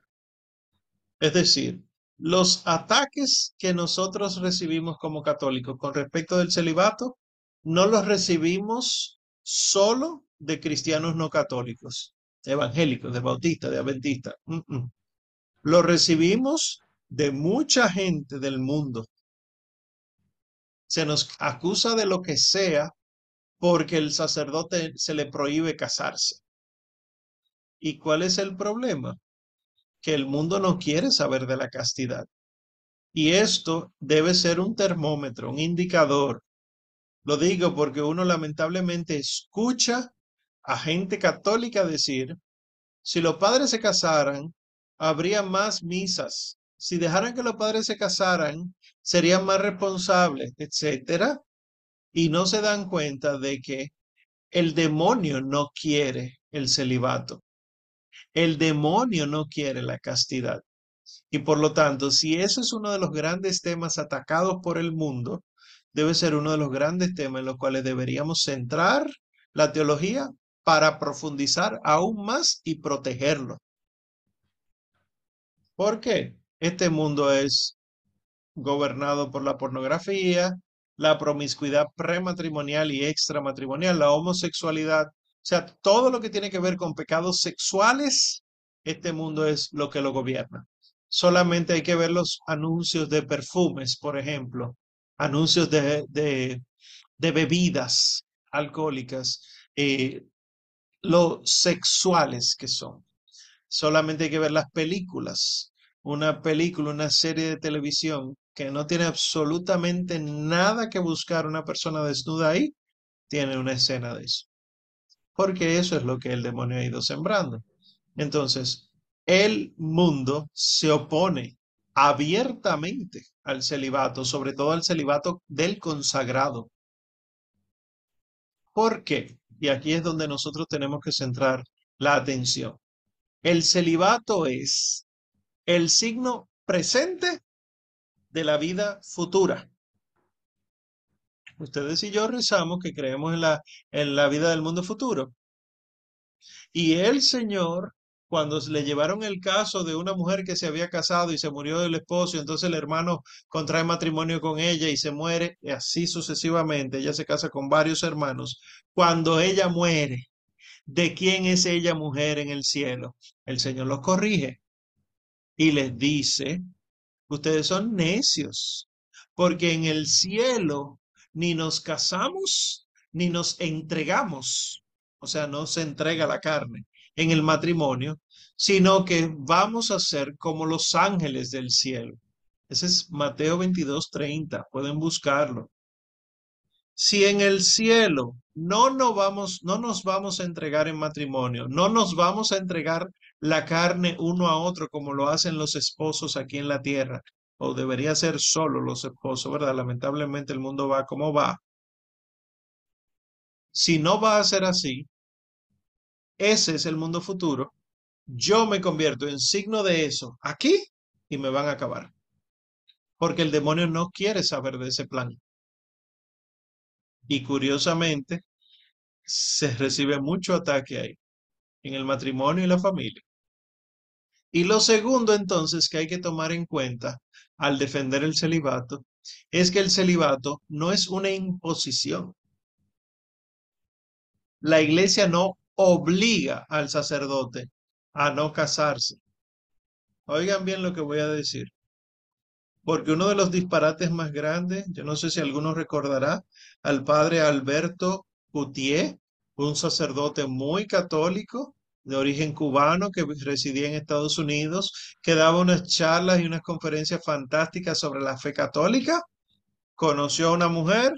Es decir, los ataques que nosotros recibimos como católicos con respecto del celibato, no los recibimos solo de cristianos no católicos, evangélicos, de bautistas, de adventistas. Lo recibimos de mucha gente del mundo. Se nos acusa de lo que sea porque el sacerdote se le prohíbe casarse. ¿Y cuál es el problema? Que el mundo no quiere saber de la castidad. Y esto debe ser un termómetro, un indicador. Lo digo porque uno lamentablemente escucha a gente católica decir, si los padres se casaran, habría más misas. Si dejaran que los padres se casaran, serían más responsables, etcétera. Y no se dan cuenta de que el demonio no quiere el celibato. El demonio no quiere la castidad. Y por lo tanto, si eso es uno de los grandes temas atacados por el mundo, debe ser uno de los grandes temas en los cuales deberíamos centrar la teología para profundizar aún más y protegerlo. ¿Por qué? Este mundo es gobernado por la pornografía, la promiscuidad prematrimonial y extramatrimonial, la homosexualidad, o sea, todo lo que tiene que ver con pecados sexuales, este mundo es lo que lo gobierna. Solamente hay que ver los anuncios de perfumes, por ejemplo, anuncios de, de, bebidas alcohólicas, eh, lo sexuales que son. Solamente hay que ver las películas. Una película, una serie de televisión que no tiene absolutamente nada que buscar una persona desnuda ahí, tiene una escena de eso porque eso es lo que el demonio ha ido sembrando. Entonces, el mundo se opone abiertamente al celibato, sobre todo al celibato del consagrado. ¿Por qué? Y aquí es donde nosotros tenemos que centrar la atención. El celibato es el signo presente de la vida futura. Ustedes y yo rezamos que creemos en la, en la vida del mundo futuro. Y el Señor, cuando le llevaron el caso de una mujer que se había casado y se murió del esposo, entonces el hermano contrae matrimonio con ella y se muere, y así sucesivamente, ella se casa con varios hermanos. Cuando ella muere, ¿de quién es ella mujer en el cielo? El Señor los corrige y les dice, ustedes son necios, porque en el cielo ni nos casamos ni nos entregamos, o sea, no se entrega la carne en el matrimonio, sino que vamos a ser como los ángeles del cielo. Ese es Mateo 22, 30. Pueden buscarlo. Si en el cielo no vamos, no nos vamos a entregar en matrimonio, no nos vamos a entregar la carne uno a otro como lo hacen los esposos aquí en la tierra, o debería ser solo los esposos, ¿verdad? Lamentablemente el mundo va como va. Si no va a ser así, ese es el mundo futuro, yo me convierto en signo de eso aquí y me van a acabar. Porque el demonio no quiere saber de ese plan. Y curiosamente, se recibe mucho ataque ahí, en el matrimonio y la familia. Y lo segundo entonces que hay que tomar en cuenta al defender el celibato es que el celibato no es una imposición. La iglesia no obliga al sacerdote a no casarse. Oigan bien lo que voy a decir. Porque uno de los disparates más grandes, yo no sé si alguno recordará, al padre Alberto Coutier, un sacerdote muy católico de origen cubano que residía en Estados Unidos, que daba unas charlas y unas conferencias fantásticas sobre la fe católica. Conoció a una mujer,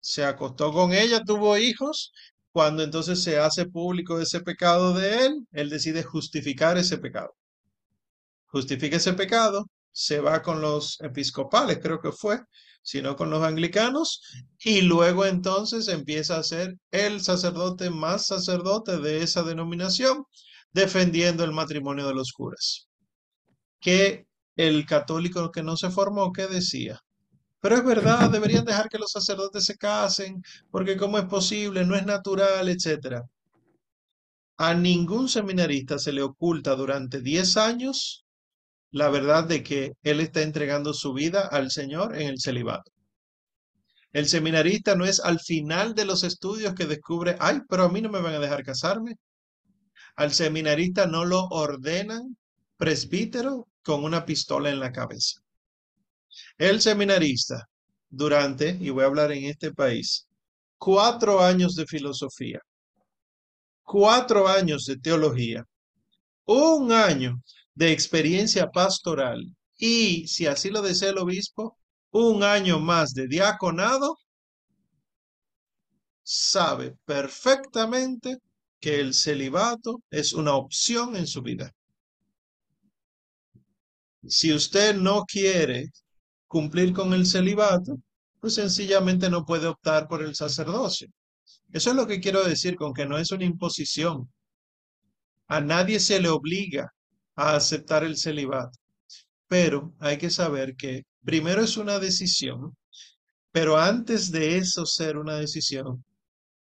se acostó con ella, tuvo hijos. Cuando entonces se hace público ese pecado de él, él decide justificar ese pecado. Justifica ese pecado, se va con los episcopales, creo que fue, sino con los anglicanos, y luego entonces empieza a ser el sacerdote más sacerdote de esa denominación, defendiendo el matrimonio de los curas. Que el católico que no se formó, ¿qué decía? Pero es verdad, deberían dejar que los sacerdotes se casen, porque cómo es posible, no es natural, etcétera. A ningún seminarista se le oculta durante 10 años la verdad de que él está entregando su vida al Señor en el celibato. El seminarista no es al final de los estudios que descubre, ay, pero a mí no me van a dejar casarme. Al seminarista no lo ordenan presbítero con una pistola en la cabeza. El seminarista, durante, y voy a hablar en este país, cuatro años de filosofía, cuatro años de teología, un año de experiencia pastoral y, si así lo desea el obispo, un año más de diaconado, sabe perfectamente que el celibato es una opción en su vida. Si usted no quiere cumplir con el celibato, pues sencillamente no puede optar por el sacerdocio. Eso es lo que quiero decir con que no es una imposición. A nadie se le obliga a aceptar el celibato. Pero hay que saber que primero es una decisión, pero antes de eso ser una decisión,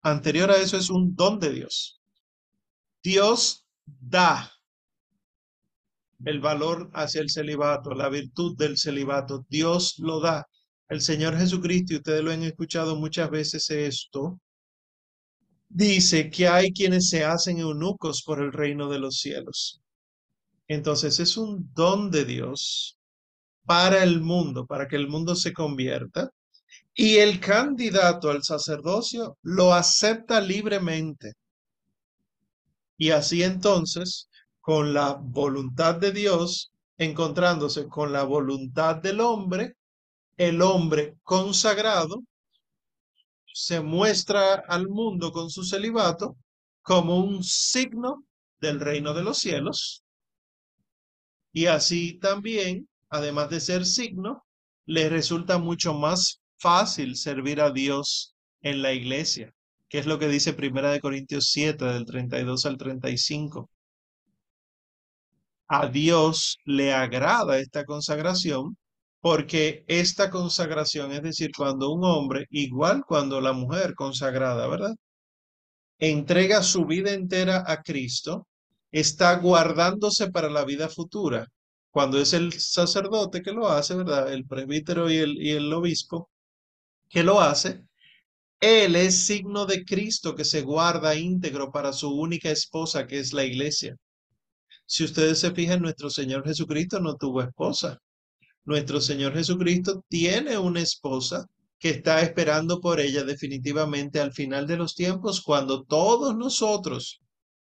anterior a eso es un don de Dios. Dios da el valor hacia el celibato, la virtud del celibato. Dios lo da. El Señor Jesucristo, y ustedes lo han escuchado muchas veces esto, dice que hay quienes se hacen eunucos por el reino de los cielos. Entonces es un don de Dios para el mundo, para que el mundo se convierta. Y el candidato al sacerdocio lo acepta libremente. Y así entonces, con la voluntad de Dios, encontrándose con la voluntad del hombre, el hombre consagrado se muestra al mundo con su celibato como un signo del reino de los cielos y así también, además de ser signo, le resulta mucho más fácil servir a Dios en la iglesia, que es lo que dice Primera de Corintios 7 del 32 al 35. A Dios le agrada esta consagración porque esta consagración, es decir, cuando un hombre, igual cuando la mujer consagrada, ¿verdad? Entrega su vida entera a Cristo, está guardándose para la vida futura. Cuando es el sacerdote que lo hace, ¿verdad? El presbítero y el, y el obispo que lo hace, él es signo de Cristo que se guarda íntegro para su única esposa, que es la iglesia. Si ustedes se fijan, nuestro Señor Jesucristo no tuvo esposa. Nuestro Señor Jesucristo tiene una esposa que está esperando por ella definitivamente al final de los tiempos, cuando todos nosotros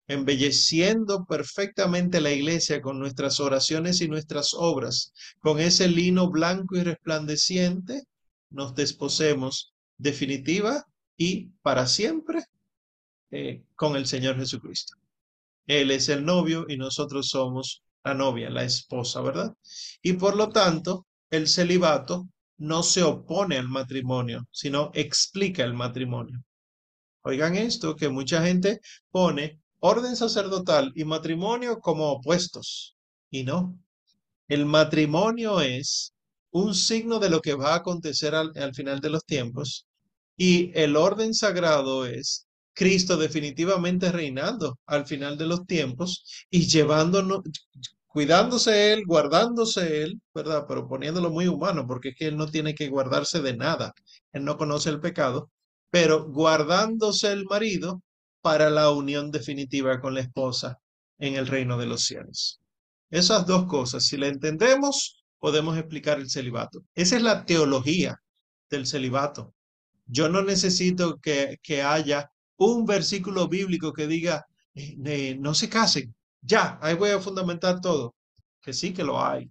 embelleciendo perfectamente la iglesia con nuestras oraciones y nuestras obras, con ese lino blanco y resplandeciente, nos desposemos definitiva y para siempre eh, con el Señor Jesucristo. Él es el novio y nosotros somos la novia, la esposa, ¿verdad? Y por lo tanto, el celibato no se opone al matrimonio, sino explica el matrimonio. Oigan esto, que mucha gente pone orden sacerdotal y matrimonio como opuestos. Y no. El matrimonio es un signo de lo que va a acontecer al, final de los tiempos y el orden sagrado es Cristo definitivamente reinando al final de los tiempos y llevándonos, cuidándose él, guardándose él, ¿verdad? Pero poniéndolo muy humano, porque es que él no tiene que guardarse de nada. Él no conoce el pecado, pero guardándose el marido para la unión definitiva con la esposa en el reino de los cielos. Esas dos cosas, si la entendemos, podemos explicar el celibato. Esa es la teología del celibato. Yo no necesito que, que haya un versículo bíblico que diga, eh, no se casen. Ya, ahí voy a fundamentar todo. Que sí que lo hay.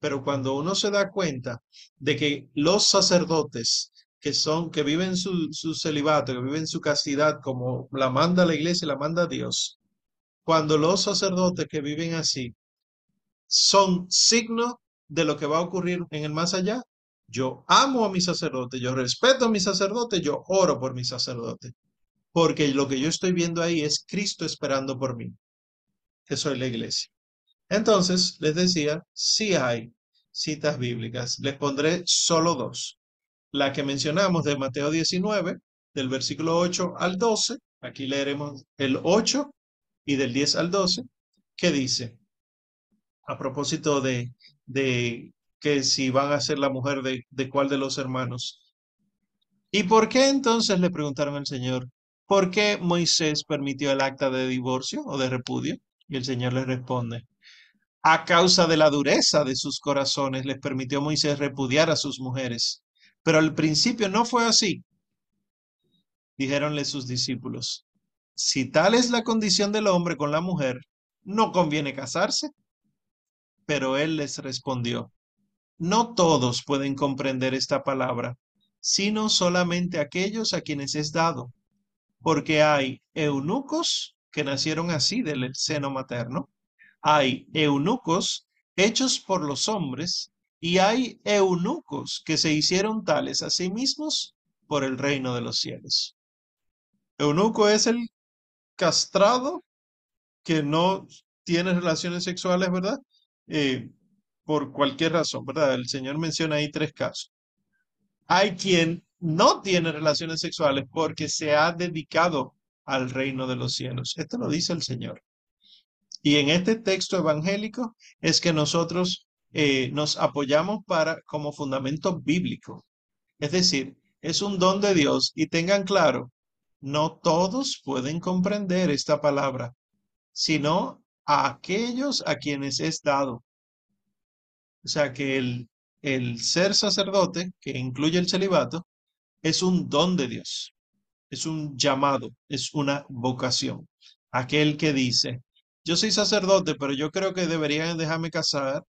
Pero cuando uno se da cuenta de que los sacerdotes que son, que viven su, su celibato, que viven su castidad como la manda la iglesia la manda Dios, cuando los sacerdotes que viven así son signo de lo que va a ocurrir en el más allá, yo amo a mi sacerdote, yo respeto a mi sacerdote, yo oro por mi sacerdote, porque lo que yo estoy viendo ahí es Cristo esperando por mí, que soy la iglesia. Entonces, les decía, sí hay citas bíblicas, les pondré solo dos. La que mencionamos de Mateo 19, del versículo 8 al 12, aquí leeremos el 8 y del 10 al 12, que dice, a propósito de, que si van a ser la mujer de, cuál de los hermanos. ¿Y por qué entonces le preguntaron al Señor, ¿por qué Moisés permitió el acta de divorcio o de repudio? Y el Señor le responde, a causa de la dureza de sus corazones les permitió Moisés repudiar a sus mujeres. Pero al principio no fue así. Dijéronle sus discípulos, si tal es la condición del hombre con la mujer, no conviene casarse. Pero él les respondió, no todos pueden comprender esta palabra, sino solamente aquellos a quienes es dado, porque hay eunucos que nacieron así del seno materno, hay eunucos hechos por los hombres, y hay eunucos que se hicieron tales a sí mismos por el reino de los cielos. Eunuco es el castrado que no tiene relaciones sexuales, ¿verdad? Eh, por cualquier razón, ¿verdad? El Señor menciona ahí tres casos. Hay quien no tiene relaciones sexuales porque se ha dedicado al reino de los cielos. Esto lo dice el Señor. Y en este texto evangélico es que nosotros eh, nos apoyamos para como fundamento bíblico. Es decir, es un don de Dios y tengan claro, no todos pueden comprender esta palabra, sino a aquellos a quienes es dado. O sea que el, el ser sacerdote, que incluye el celibato, es un don de Dios, es un llamado, es una vocación. Aquel que dice, yo soy sacerdote, pero yo creo que deberían dejarme casar,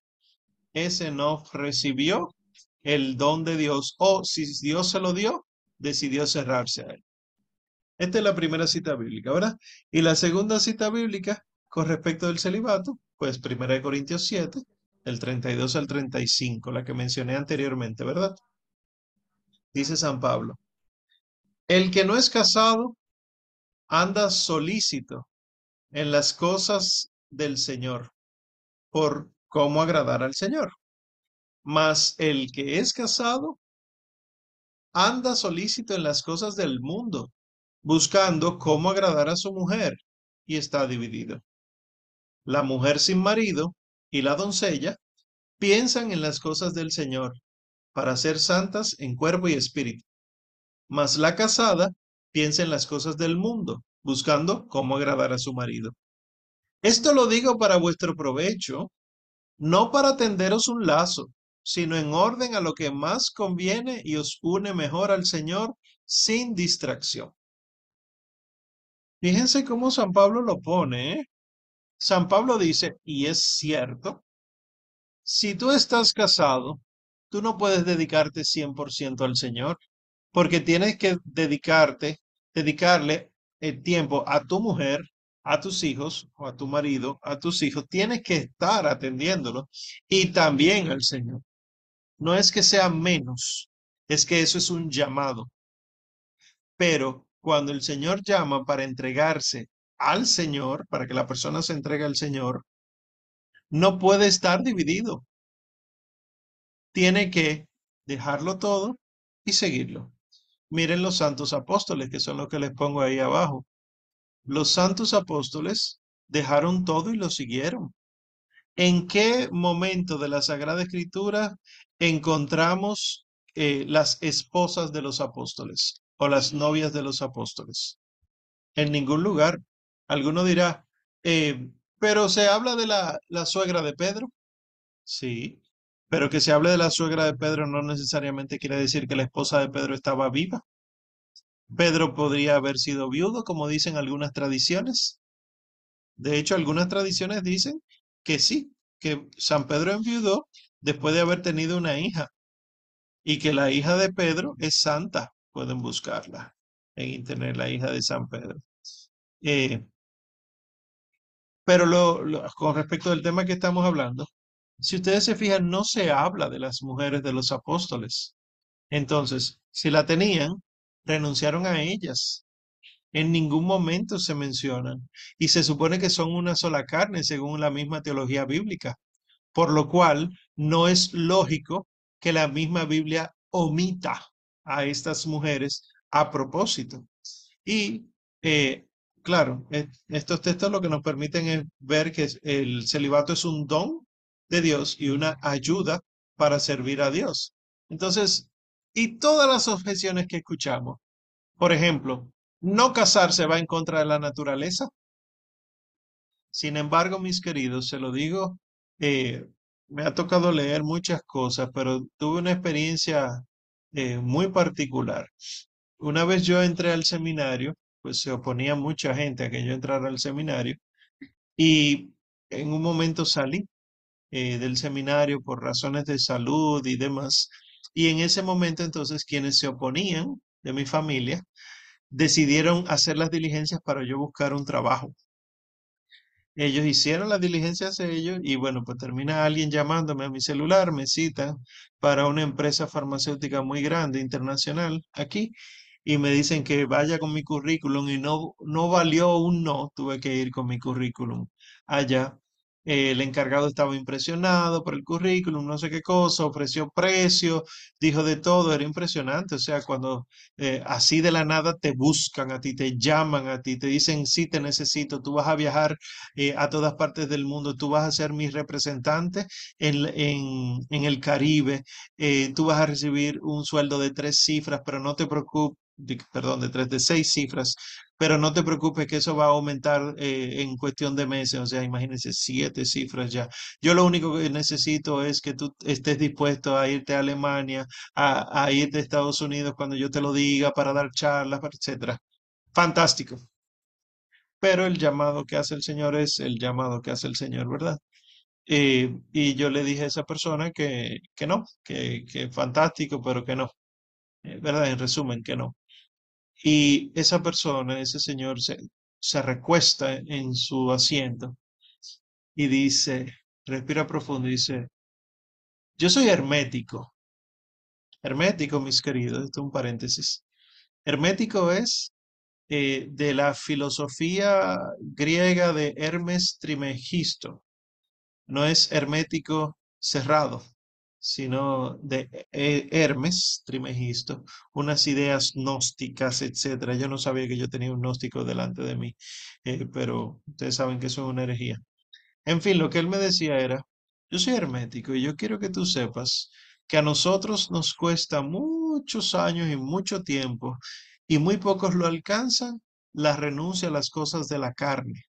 ese no recibió el don de Dios o si Dios se lo dio, decidió cerrarse a él. Esta es la primera cita bíblica, ¿verdad? Y la segunda cita bíblica con respecto del celibato, pues 1 Corintios 7, del 32 al 35, la que mencioné anteriormente, ¿verdad? Dice San Pablo, el que no es casado anda solícito en las cosas del Señor por cómo agradar al Señor. Mas el que es casado anda solícito en las cosas del mundo, buscando cómo agradar a su mujer, y está dividido. La mujer sin marido y la doncella piensan en las cosas del Señor, para ser santas en cuerpo y espíritu. Mas la casada piensa en las cosas del mundo, buscando cómo agradar a su marido. Esto lo digo para vuestro provecho, no para tenderos un lazo, sino en orden a lo que más conviene y os une mejor al Señor sin distracción. Fíjense cómo San Pablo lo pone. ¿eh? San Pablo dice, y es cierto, si tú estás casado, tú no puedes dedicarte 100% al Señor, porque tienes que dedicarte, dedicarle el tiempo a tu mujer, a tus hijos o a tu marido, a tus hijos, tienes que estar atendiéndolo y también al Señor. No es que sea menos, es que eso es un llamado. Pero cuando el Señor llama para entregarse al Señor, para que la persona se entregue al Señor, no puede estar dividido. Tiene que dejarlo todo y seguirlo. Miren los santos apóstoles, que son los que les pongo ahí abajo. Los santos apóstoles dejaron todo y lo siguieron. ¿En qué momento de la Sagrada Escritura encontramos eh, las esposas de los apóstoles o las novias de los apóstoles? En ningún lugar. Alguno dirá, eh, pero se habla de la, la suegra de Pedro. Sí, pero que se hable de la suegra de Pedro no necesariamente quiere decir que la esposa de Pedro estaba viva. Pedro podría haber sido viudo, como dicen algunas tradiciones. De hecho, algunas tradiciones dicen que sí, que San Pedro enviudó después de haber tenido una hija y que la hija de Pedro es santa. Pueden buscarla en internet, la hija de San Pedro. Eh, pero lo, con respecto al tema que estamos hablando, si ustedes se fijan, no se habla de las mujeres de los apóstoles. Entonces, si la tenían, renunciaron a ellas. En ningún momento se mencionan. Y se supone que son una sola carne, según la misma teología bíblica. Por lo cual, no es lógico que la misma Biblia omita a estas mujeres a propósito. Y eh, claro, estos textos lo que nos permiten es ver que el celibato es un don de Dios y una ayuda para servir a Dios. Entonces, y todas las objeciones que escuchamos, por ejemplo, no casarse va en contra de la naturaleza. Sin embargo, mis queridos, se lo digo, eh, me ha tocado leer muchas cosas, pero tuve una experiencia eh, muy particular. Una vez yo entré al seminario, pues se oponía mucha gente a que yo entrara al seminario y en un momento salí eh, del seminario por razones de salud y demás. Y en ese momento entonces quienes se oponían de mi familia decidieron hacer las diligencias para yo buscar un trabajo. Ellos hicieron las diligencias de ellos y bueno, pues termina alguien llamándome a mi celular, me cita para una empresa farmacéutica muy grande, internacional, aquí, y me dicen que vaya con mi currículum y no, no valió un no, tuve que ir con mi currículum allá el encargado estaba impresionado por el currículum, no sé qué cosa, ofreció precio, dijo de todo, era impresionante. O sea, cuando eh, así de la nada te buscan a ti, te llaman a ti, te dicen, sí, te necesito, tú vas a viajar eh, a todas partes del mundo, tú vas a ser mi representante en, en, el Caribe, eh, tú vas a recibir un sueldo de tres cifras, pero no te preocupes perdón, de tres, de seis cifras, pero no te preocupes que eso va a aumentar eh, en cuestión de meses, o sea, imagínense, siete cifras ya. Yo lo único que necesito es que tú estés dispuesto a irte a Alemania, a, irte a Estados Unidos cuando yo te lo diga, para dar charlas, etcétera. Fantástico. Pero el llamado que hace el Señor es el llamado que hace el Señor, ¿verdad? Eh, y yo le dije a esa persona que, que no, que, que fantástico, pero que no. Eh, ¿Verdad? En resumen, que no. Y esa persona, ese señor, se, se recuesta en su asiento y dice, respira profundo y dice, yo soy hermético. Hermético, mis queridos, esto es un paréntesis. Hermético es eh, de la filosofía griega de Hermes Trimegisto. No es hermético cerrado, sino de eh, Hermes Trimegisto, unas ideas gnósticas, etcétera. Yo no sabía que yo tenía un gnóstico delante de mí, eh, pero ustedes saben que eso es una herejía. En fin, lo que él me decía era, yo soy hermético y yo quiero que tú sepas que a nosotros nos cuesta muchos años y mucho tiempo y muy pocos lo alcanzan la renuncia a las cosas de la carne.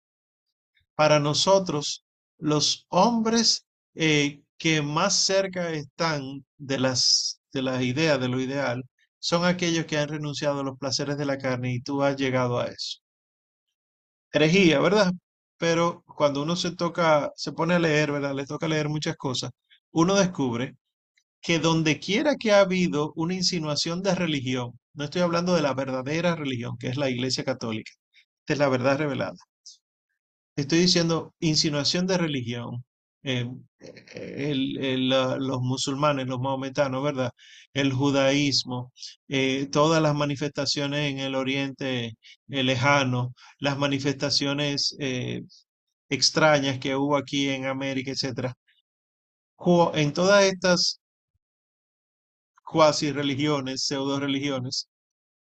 Para nosotros, los hombres eh, que más cerca están de las, de las ideas, de lo ideal, son aquellos que han renunciado a los placeres de la carne y tú has llegado a eso. Herejía, ¿verdad? Pero cuando uno se toca, se pone a leer, ¿verdad? Le toca leer muchas cosas, uno descubre que donde quiera que ha habido una insinuación de religión, no estoy hablando de la verdadera religión, que es la Iglesia Católica, es la verdad revelada. Estoy diciendo insinuación de religión, eh, los musulmanes, los maometanos, ¿verdad? El judaísmo, eh, todas las manifestaciones en el oriente eh, lejano, las manifestaciones extrañas que hubo aquí en América, etcétera. En todas estas cuasi religiones, pseudo religiones,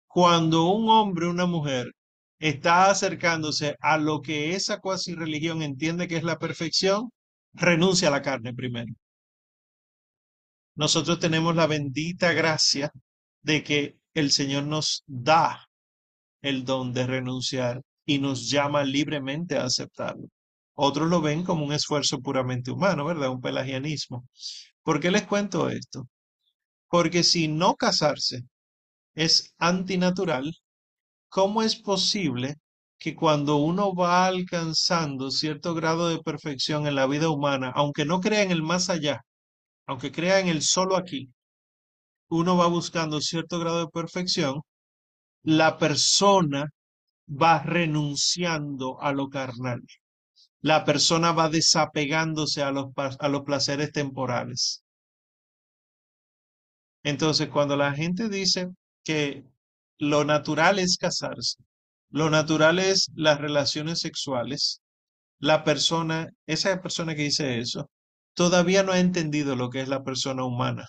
cuando un hombre una mujer está acercándose a lo que esa cuasi religión entiende que es la perfección, renuncia a la carne primero. Nosotros tenemos la bendita gracia de que el Señor nos da el don de renunciar y nos llama libremente a aceptarlo. Otros lo ven como un esfuerzo puramente humano, ¿verdad? Un pelagianismo. ¿Por qué les cuento esto? Porque si no casarse es antinatural, ¿cómo es posible que cuando uno va alcanzando cierto grado de perfección en la vida humana, aunque no crea en el más allá, aunque crea en el solo aquí, uno va buscando cierto grado de perfección, la persona va renunciando a lo carnal. La persona va desapegándose a los, a los placeres temporales. Entonces, cuando la gente dice que lo natural es casarse, lo natural es las relaciones sexuales, la persona, esa persona que dice eso, todavía no ha entendido lo que es la persona humana.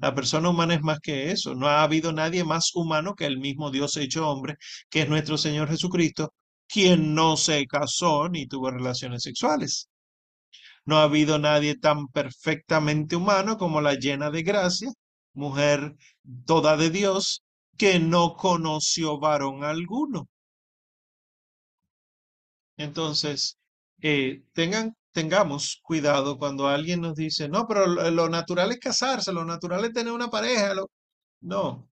La persona humana es más que eso. No ha habido nadie más humano que el mismo Dios hecho hombre, que es nuestro Señor Jesucristo, quien no se casó ni tuvo relaciones sexuales. No ha habido nadie tan perfectamente humano como la llena de gracia, mujer toda de Dios, que no conoció varón alguno. Entonces, eh, tengan tengamos cuidado cuando alguien nos dice, no, pero lo, natural es casarse, lo natural es tener una pareja. No,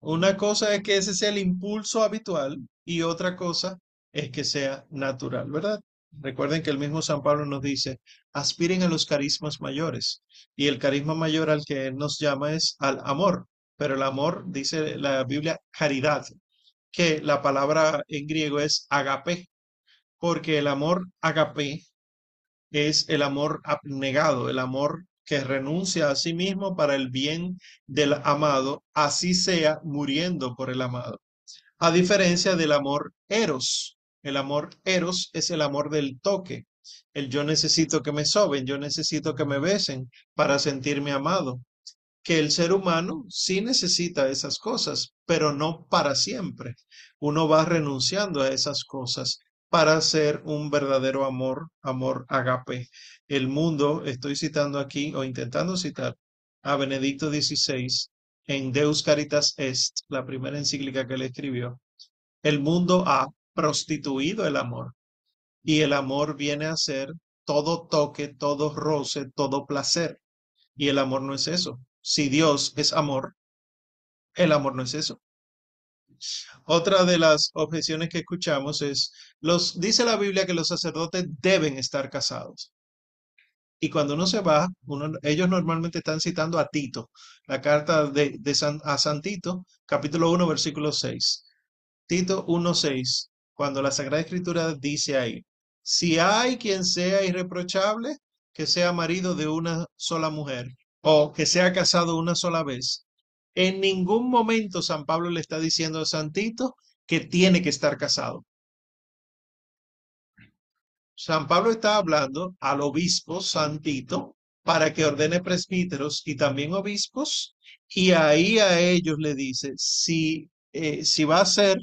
una cosa es que ese sea el impulso habitual y otra cosa es que sea natural, ¿verdad? Recuerden que el mismo San Pablo nos dice, aspiren a los carismas mayores. Y el carisma mayor al que nos llama es al amor. Pero el amor, dice la Biblia, caridad, que la palabra en griego es agape, porque el amor agape es el amor abnegado, el amor que renuncia a sí mismo para el bien del amado, así sea muriendo por el amado. A diferencia del amor eros. El amor eros es el amor del toque. El yo necesito que me soben, yo necesito que me besen para sentirme amado. Que el ser humano sí necesita esas cosas, pero no para siempre. Uno va renunciando a esas cosas para ser un verdadero amor, amor agape. El mundo, estoy citando aquí o intentando citar a Benedicto XVI en Deus Caritas Est, la primera encíclica que le escribió. El mundo ha prostituido el amor y el amor viene a ser todo toque, todo roce, todo placer. Y el amor no es eso. Si Dios es amor, el amor no es eso. Otra de las objeciones que escuchamos es, los, dice la Biblia que los sacerdotes deben estar casados. Y cuando uno se va, ellos normalmente están citando a Tito, la carta de, San, a San Tito, capítulo 1, versículo 6. Tito 1, 6, cuando la Sagrada Escritura dice ahí, si hay quien sea irreprochable, que sea marido de una sola mujer o que sea casado una sola vez, en ningún momento San Pablo le está diciendo a Santito que tiene que estar casado. San Pablo está hablando al obispo Santito para que ordene presbíteros y también obispos, y ahí a ellos le dice, si, eh, si va a ser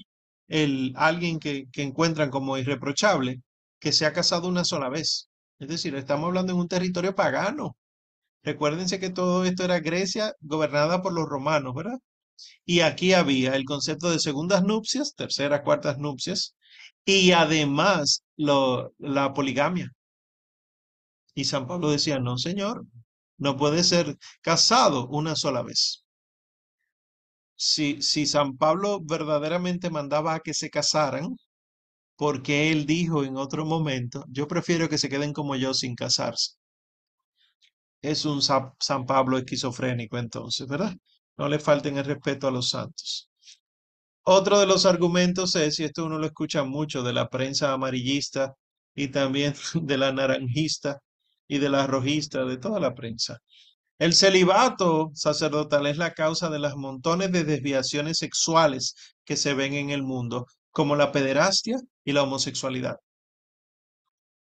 el, alguien que, que encuentran como irreprochable, que se ha casado una sola vez. Es decir, estamos hablando en un territorio pagano. Recuérdense que todo esto era Grecia gobernada por los romanos, ¿verdad? Y aquí había el concepto de segundas nupcias, terceras, cuartas nupcias, y además la poligamia. Y San Pablo decía, no, señor, no puede ser casado una sola vez. Si, si San Pablo verdaderamente mandaba a que se casaran, porque él dijo en otro momento, yo prefiero que se queden como yo sin casarse es un San Pablo esquizofrénico entonces, ¿verdad? No le falten el respeto a los santos. Otro de los argumentos es, y esto uno lo escucha mucho de la prensa amarillista y también de la naranjista y de la rojista, de toda la prensa. El celibato sacerdotal es la causa de las montones de desviaciones sexuales que se ven en el mundo, como la pederastia y la homosexualidad.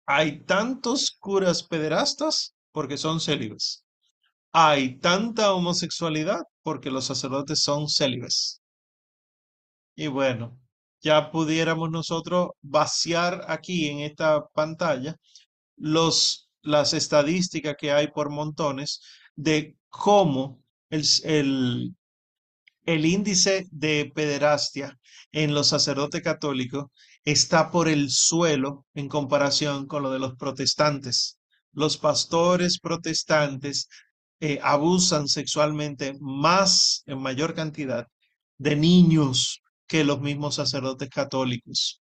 Hay tantos curas pederastas porque son célibes. Hay tanta homosexualidad porque los sacerdotes son célibes. Y bueno, ya pudiéramos nosotros vaciar aquí en esta pantalla los, las estadísticas que hay por montones de cómo el, el índice de pederastia en los sacerdotes católicos está por el suelo en comparación con lo de los protestantes. Los pastores protestantes eh, abusan sexualmente más, en mayor cantidad, de niños que los mismos sacerdotes católicos.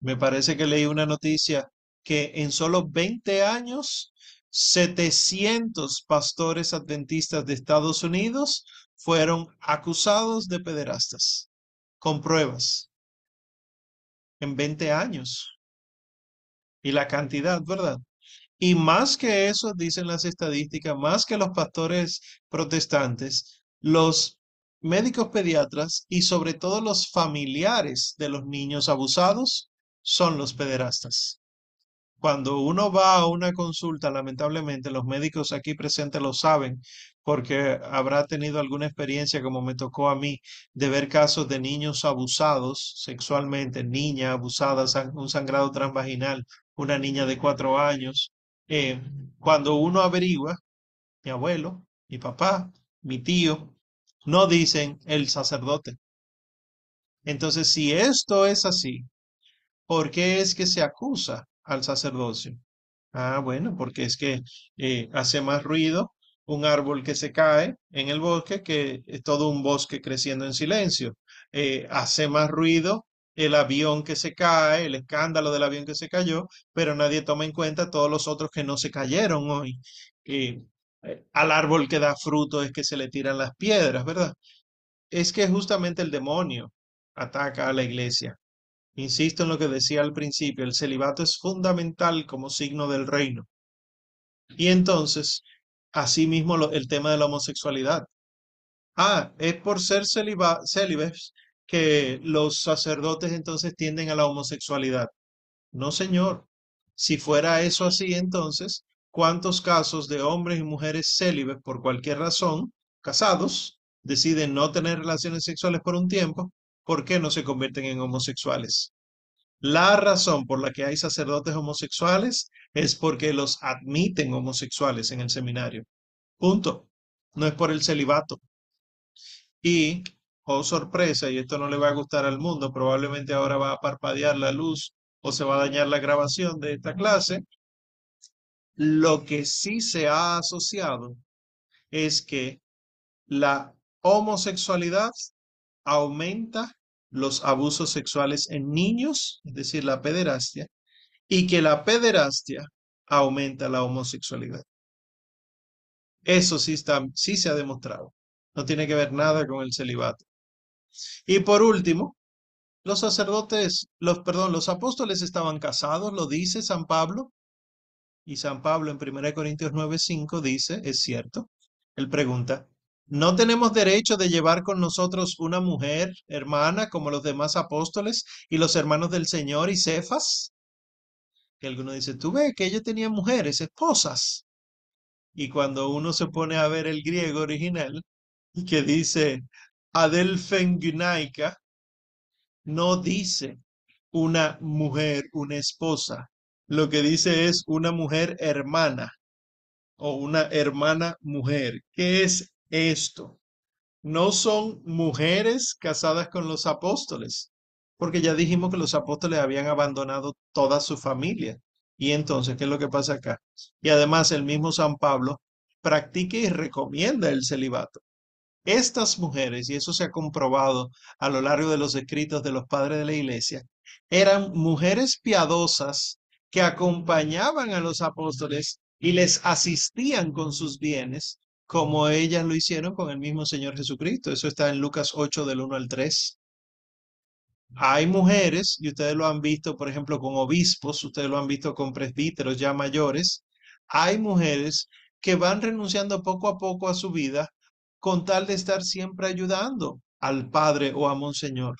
Me parece que leí una noticia que en solo 20 años, 700 pastores adventistas de Estados Unidos fueron acusados de pederastas, con pruebas, en 20 años. Y la cantidad, ¿verdad? Y más que eso, dicen las estadísticas, más que los pastores protestantes, los médicos pediatras y sobre todo los familiares de los niños abusados son los pederastas. Cuando uno va a una consulta, lamentablemente los médicos aquí presentes lo saben, porque habrá tenido alguna experiencia como me tocó a mí de ver casos de niños abusados sexualmente, niña abusada, un sangrado transvaginal, una niña de cuatro años. Eh, cuando uno averigua, mi abuelo, mi papá, mi tío, no dicen el sacerdote. Entonces, si esto es así, ¿por qué es que se acusa al sacerdocio? Ah, bueno, porque es que eh, hace más ruido un árbol que se cae en el bosque que todo un bosque creciendo en silencio. Eh, hace más ruido el avión que se cae, el escándalo del avión que se cayó, pero nadie toma en cuenta todos los otros que no se cayeron hoy. Eh, al árbol que da fruto es que se le tiran las piedras, ¿verdad? Es que justamente el demonio ataca a la iglesia. Insisto en lo que decía al principio, el celibato es fundamental como signo del reino. Y entonces, asimismo, el tema de la homosexualidad. Ah, es por ser célibes que los sacerdotes entonces tienden a la homosexualidad. No, señor. Si fuera eso así, entonces, ¿cuántos casos de hombres y mujeres célibes por cualquier razón, casados, deciden no tener relaciones sexuales por un tiempo ¿por qué no se convierten en homosexuales? La razón por la que hay sacerdotes homosexuales es porque los admiten homosexuales en el seminario. Punto. No es por el celibato. Y, oh sorpresa, y esto no le va a gustar al mundo, probablemente ahora va a parpadear la luz o se va a dañar la grabación de esta clase. Lo que sí se ha asociado es que la homosexualidad aumenta los abusos sexuales en niños, es decir, la pederastia, y que la pederastia aumenta la homosexualidad. Eso sí, está, sí se ha demostrado. No tiene que ver nada con el celibato. Y por último, los sacerdotes, los, perdón, los apóstoles estaban casados, lo dice San Pablo. Y San Pablo en 1 Corintios 9:5 dice, es cierto. Él pregunta, no tenemos derecho de llevar con nosotros una mujer, hermana, como los demás apóstoles y los hermanos del Señor y Cefas. Que alguno dice, tú ves que ellos tenían mujeres, esposas. Y cuando uno se pone a ver el griego original, que dice Adelfengunaika, no dice una mujer, una esposa. Lo que dice es una mujer hermana o una hermana mujer. ¿Qué es esto. No son mujeres casadas con los apóstoles, porque ya dijimos que los apóstoles habían abandonado toda su familia. Y entonces, ¿qué es lo que pasa acá? Y además el mismo San Pablo practica y recomienda el celibato. Estas mujeres, y eso se ha comprobado a lo largo de los escritos de los padres de la iglesia, eran mujeres piadosas que acompañaban a los apóstoles y les asistían con sus bienes como ellas lo hicieron con el mismo Señor Jesucristo. Eso está en Lucas 8 del 1 al 3. Hay mujeres, y ustedes lo han visto, por ejemplo, con obispos, ustedes lo han visto con presbíteros ya mayores, hay mujeres que van renunciando poco a poco a su vida con tal de estar siempre ayudando al Padre o a Monseñor.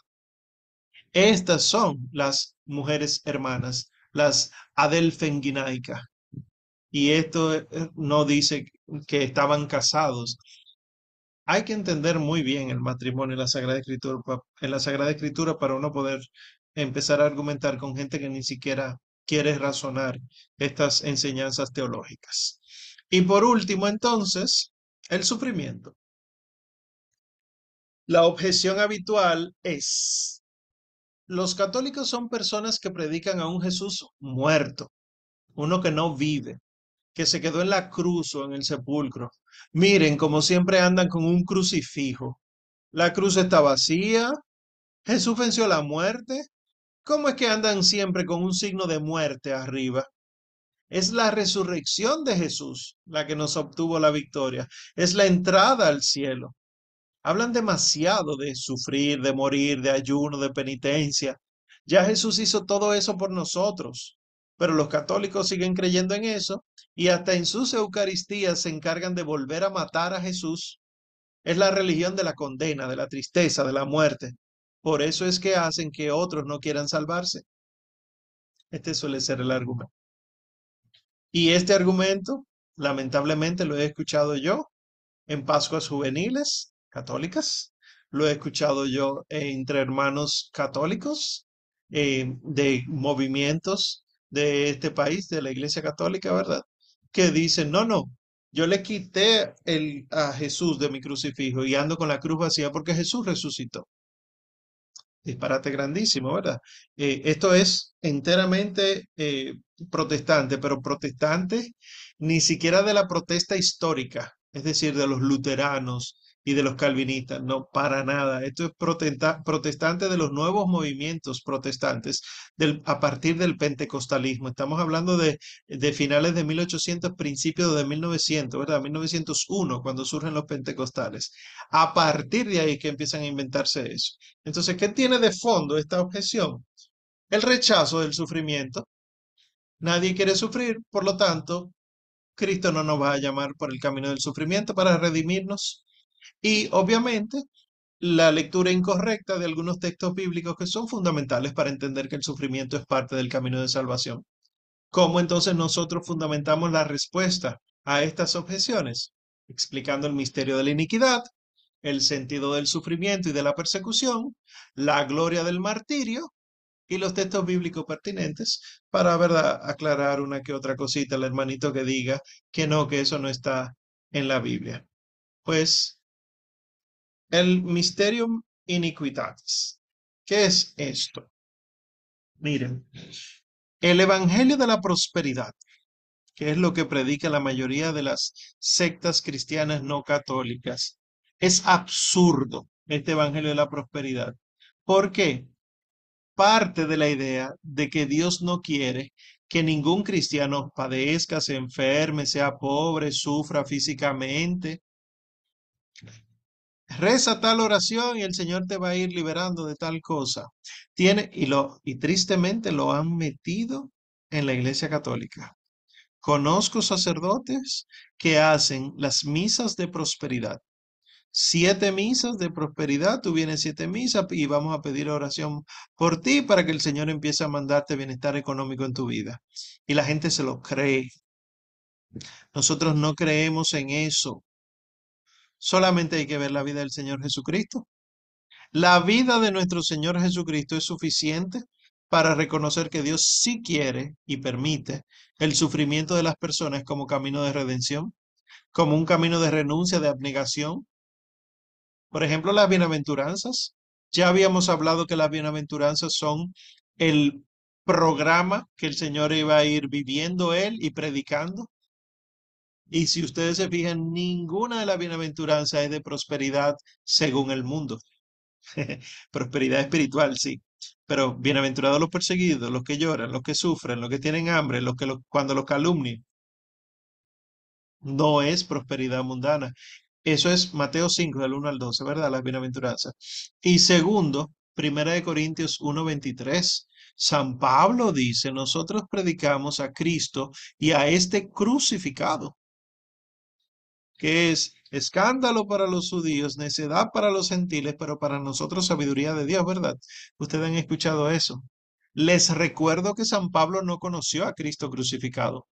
Estas son las mujeres hermanas, las adelfenguinaica. Y esto eh, no dice que estaban casados. Hay que entender muy bien el matrimonio en la Sagrada Escritura, en la Sagrada Escritura para uno poder empezar a argumentar con gente que ni siquiera quiere razonar estas enseñanzas teológicas. Y por último, entonces, el sufrimiento. La objeción habitual es, los católicos son personas que predican a un Jesús muerto, uno que no vive, que se quedó en la cruz o en el sepulcro. Miren, como siempre andan con un crucifijo. La cruz está vacía, Jesús venció la muerte. ¿Cómo es que andan siempre con un signo de muerte arriba? Es la resurrección de Jesús la que nos obtuvo la victoria. Es la entrada al cielo. Hablan demasiado de sufrir, de morir, de ayuno, de penitencia. Ya Jesús hizo todo eso por nosotros, pero los católicos siguen creyendo en eso y hasta en sus Eucaristías se encargan de volver a matar a Jesús. Es la religión de la condena, de la tristeza, de la muerte. Por eso es que hacen que otros no quieran salvarse. Este suele ser el argumento. Y este argumento, lamentablemente, lo he escuchado yo en Pascuas juveniles católicas, lo he escuchado yo entre hermanos católicos eh, de movimientos de este país, de la Iglesia Católica, ¿verdad? Que dicen, no, no, yo le quité el, a Jesús de mi crucifijo y ando con la cruz vacía porque Jesús resucitó. Disparate grandísimo, ¿verdad? Eh, esto es enteramente eh, protestante, pero protestante ni siquiera de la protesta histórica, es decir, de los luteranos, y de los calvinistas, no, para nada. Esto es protestante de los nuevos movimientos protestantes a partir del pentecostalismo. Estamos hablando de, de finales de 1800, principios de 1900, ¿verdad? 1901, cuando surgen los pentecostales. A partir de ahí que empiezan a inventarse eso. Entonces, ¿qué tiene de fondo esta objeción? El rechazo del sufrimiento. Nadie quiere sufrir, por lo tanto, Cristo no nos va a llamar por el camino del sufrimiento para redimirnos. Y obviamente la lectura incorrecta de algunos textos bíblicos que son fundamentales para entender que el sufrimiento es parte del camino de salvación. ¿Cómo entonces nosotros fundamentamos la respuesta a estas objeciones? Explicando el misterio de la iniquidad, el sentido del sufrimiento y de la persecución, la gloria del martirio y los textos bíblicos pertinentes para, ¿verdad?, aclarar una que otra cosita al hermanito que diga que no, que eso no está en la Biblia. Pues el Mysterium Iniquitatis. ¿Qué es esto? Miren, el Evangelio de la Prosperidad, que es lo que predica la mayoría de las sectas cristianas no católicas, es absurdo este Evangelio de la Prosperidad. ¿Por qué? Parte de la idea de que Dios no quiere que ningún cristiano padezca, se enferme, sea pobre, sufra físicamente, Reza tal oración y el Señor te va a ir liberando de tal cosa. Tiene, y, lo, y tristemente lo han metido en la Iglesia Católica. Conozco sacerdotes que hacen las misas de prosperidad. Siete misas de prosperidad, tú vienes siete misas y vamos a pedir oración por ti para que el Señor empiece a mandarte bienestar económico en tu vida. Y la gente se lo cree. Nosotros no creemos en eso. Solamente hay que ver la vida del Señor Jesucristo. La vida de nuestro Señor Jesucristo es suficiente para reconocer que Dios sí quiere y permite el sufrimiento de las personas como camino de redención, como un camino de renuncia, de abnegación. Por ejemplo, las bienaventuranzas. Ya habíamos hablado que las bienaventuranzas son el programa que el Señor iba a ir viviendo él y predicando y si ustedes se fijan, ninguna de las bienaventuranzas es de prosperidad según el mundo. prosperidad espiritual, sí. Pero bienaventurados los perseguidos, los que lloran, los que sufren, los que tienen hambre, los que cuando los calumnian. No es prosperidad mundana. Eso es Mateo 5, del 1 al 12, ¿verdad? Las bienaventuranzas. Y segundo, Primera de Corintios 1, 23. San Pablo dice, nosotros predicamos a Cristo y a este crucificado que es escándalo para los judíos, necedad para los gentiles, pero para nosotros sabiduría de Dios, ¿verdad? Ustedes han escuchado eso. Les recuerdo que San Pablo no conoció a Cristo crucificado.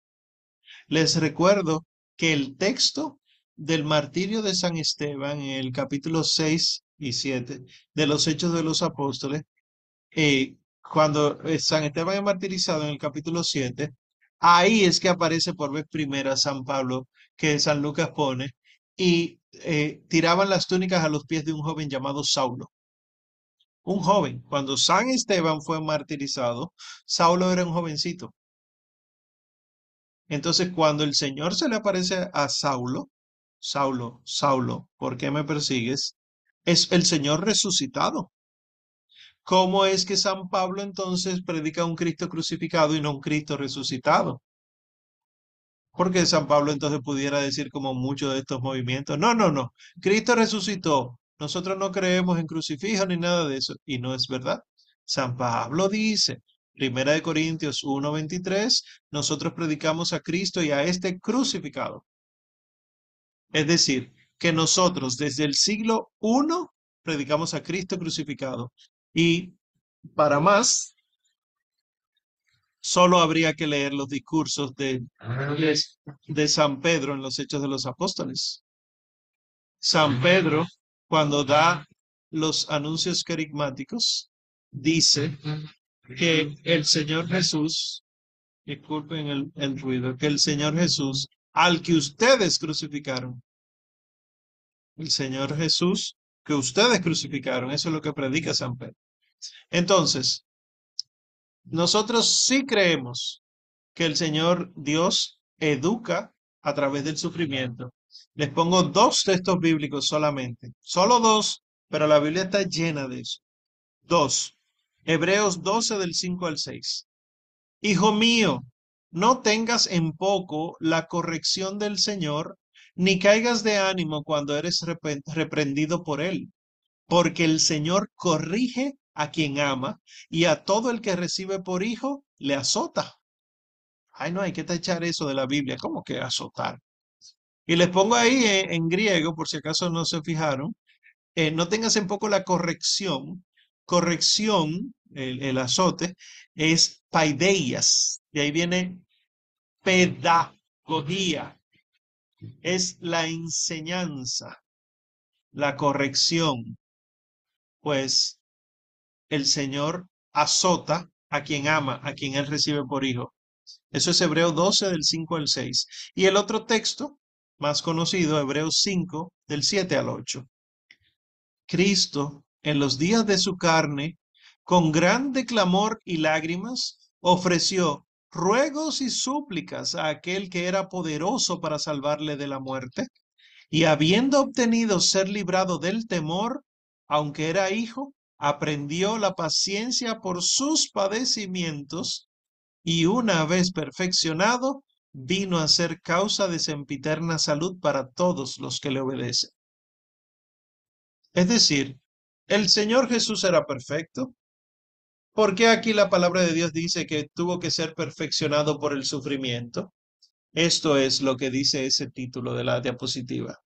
Les recuerdo que el texto del martirio de San Esteban en el capítulo 6 y 7 de los Hechos de los Apóstoles, eh, cuando eh, San Esteban es martirizado en el capítulo 7, ahí es que aparece por vez primera San Pablo que San Lucas pone y eh, tiraban las túnicas a los pies de un joven llamado Saulo. Un joven. Cuando San Esteban fue martirizado, Saulo era un jovencito. Entonces, cuando el Señor se le aparece a Saulo, Saulo, Saulo, ¿por qué me persigues? Es el Señor resucitado. ¿Cómo es que San Pablo entonces predica un Cristo crucificado y no un Cristo resucitado? Porque San Pablo entonces pudiera decir como muchos de estos movimientos, no, no, no, Cristo resucitó, nosotros no creemos en crucifijo ni nada de eso, y no es verdad. San Pablo dice, Primera de Corintios 1:23, nosotros predicamos a Cristo y a este crucificado. Es decir, que nosotros desde el siglo I predicamos a Cristo crucificado. Y para más, solo habría que leer los discursos de, de San Pedro en los Hechos de los Apóstoles. San Pedro, cuando da los anuncios carismáticos, dice que el Señor Jesús, disculpen el, el ruido, que el Señor Jesús, al que ustedes crucificaron, el Señor Jesús que ustedes crucificaron, eso es lo que predica San Pedro. Entonces, nosotros sí creemos que el Señor Dios educa a través del sufrimiento. Les pongo dos textos bíblicos solamente, solo dos, pero la Biblia está llena de eso. Dos, Hebreos 12 del 5 al 6. Hijo mío, no tengas en poco la corrección del Señor, ni caigas de ánimo cuando eres reprendido por él, porque el Señor corrige a quien ama y a todo el que recibe por hijo le azota. Ay, no hay que tachar eso de la Biblia, ¿cómo que azotar? Y les pongo ahí en, griego, por si acaso no se fijaron, eh, no tengas en poco la corrección, corrección, el, azote, es paideias. De ahí viene pedagogía. Es la enseñanza, la corrección. Pues el Señor azota a quien ama, a quien Él recibe por hijo. Eso es Hebreo 12 del 5 al 6. Y el otro texto, más conocido, Hebreos 5 del 7 al 8. Cristo en los días de su carne, con grande clamor y lágrimas, ofreció ruegos y súplicas a aquel que era poderoso para salvarle de la muerte, y habiendo obtenido ser librado del temor, aunque era hijo, aprendió la paciencia por sus padecimientos, y una vez perfeccionado, vino a ser causa de sempiterna salud para todos los que le obedecen. Es decir, el Señor Jesús era perfecto. ¿Por qué aquí la palabra de Dios dice que tuvo que ser perfeccionado por el sufrimiento? Esto es lo que dice ese título de la diapositiva.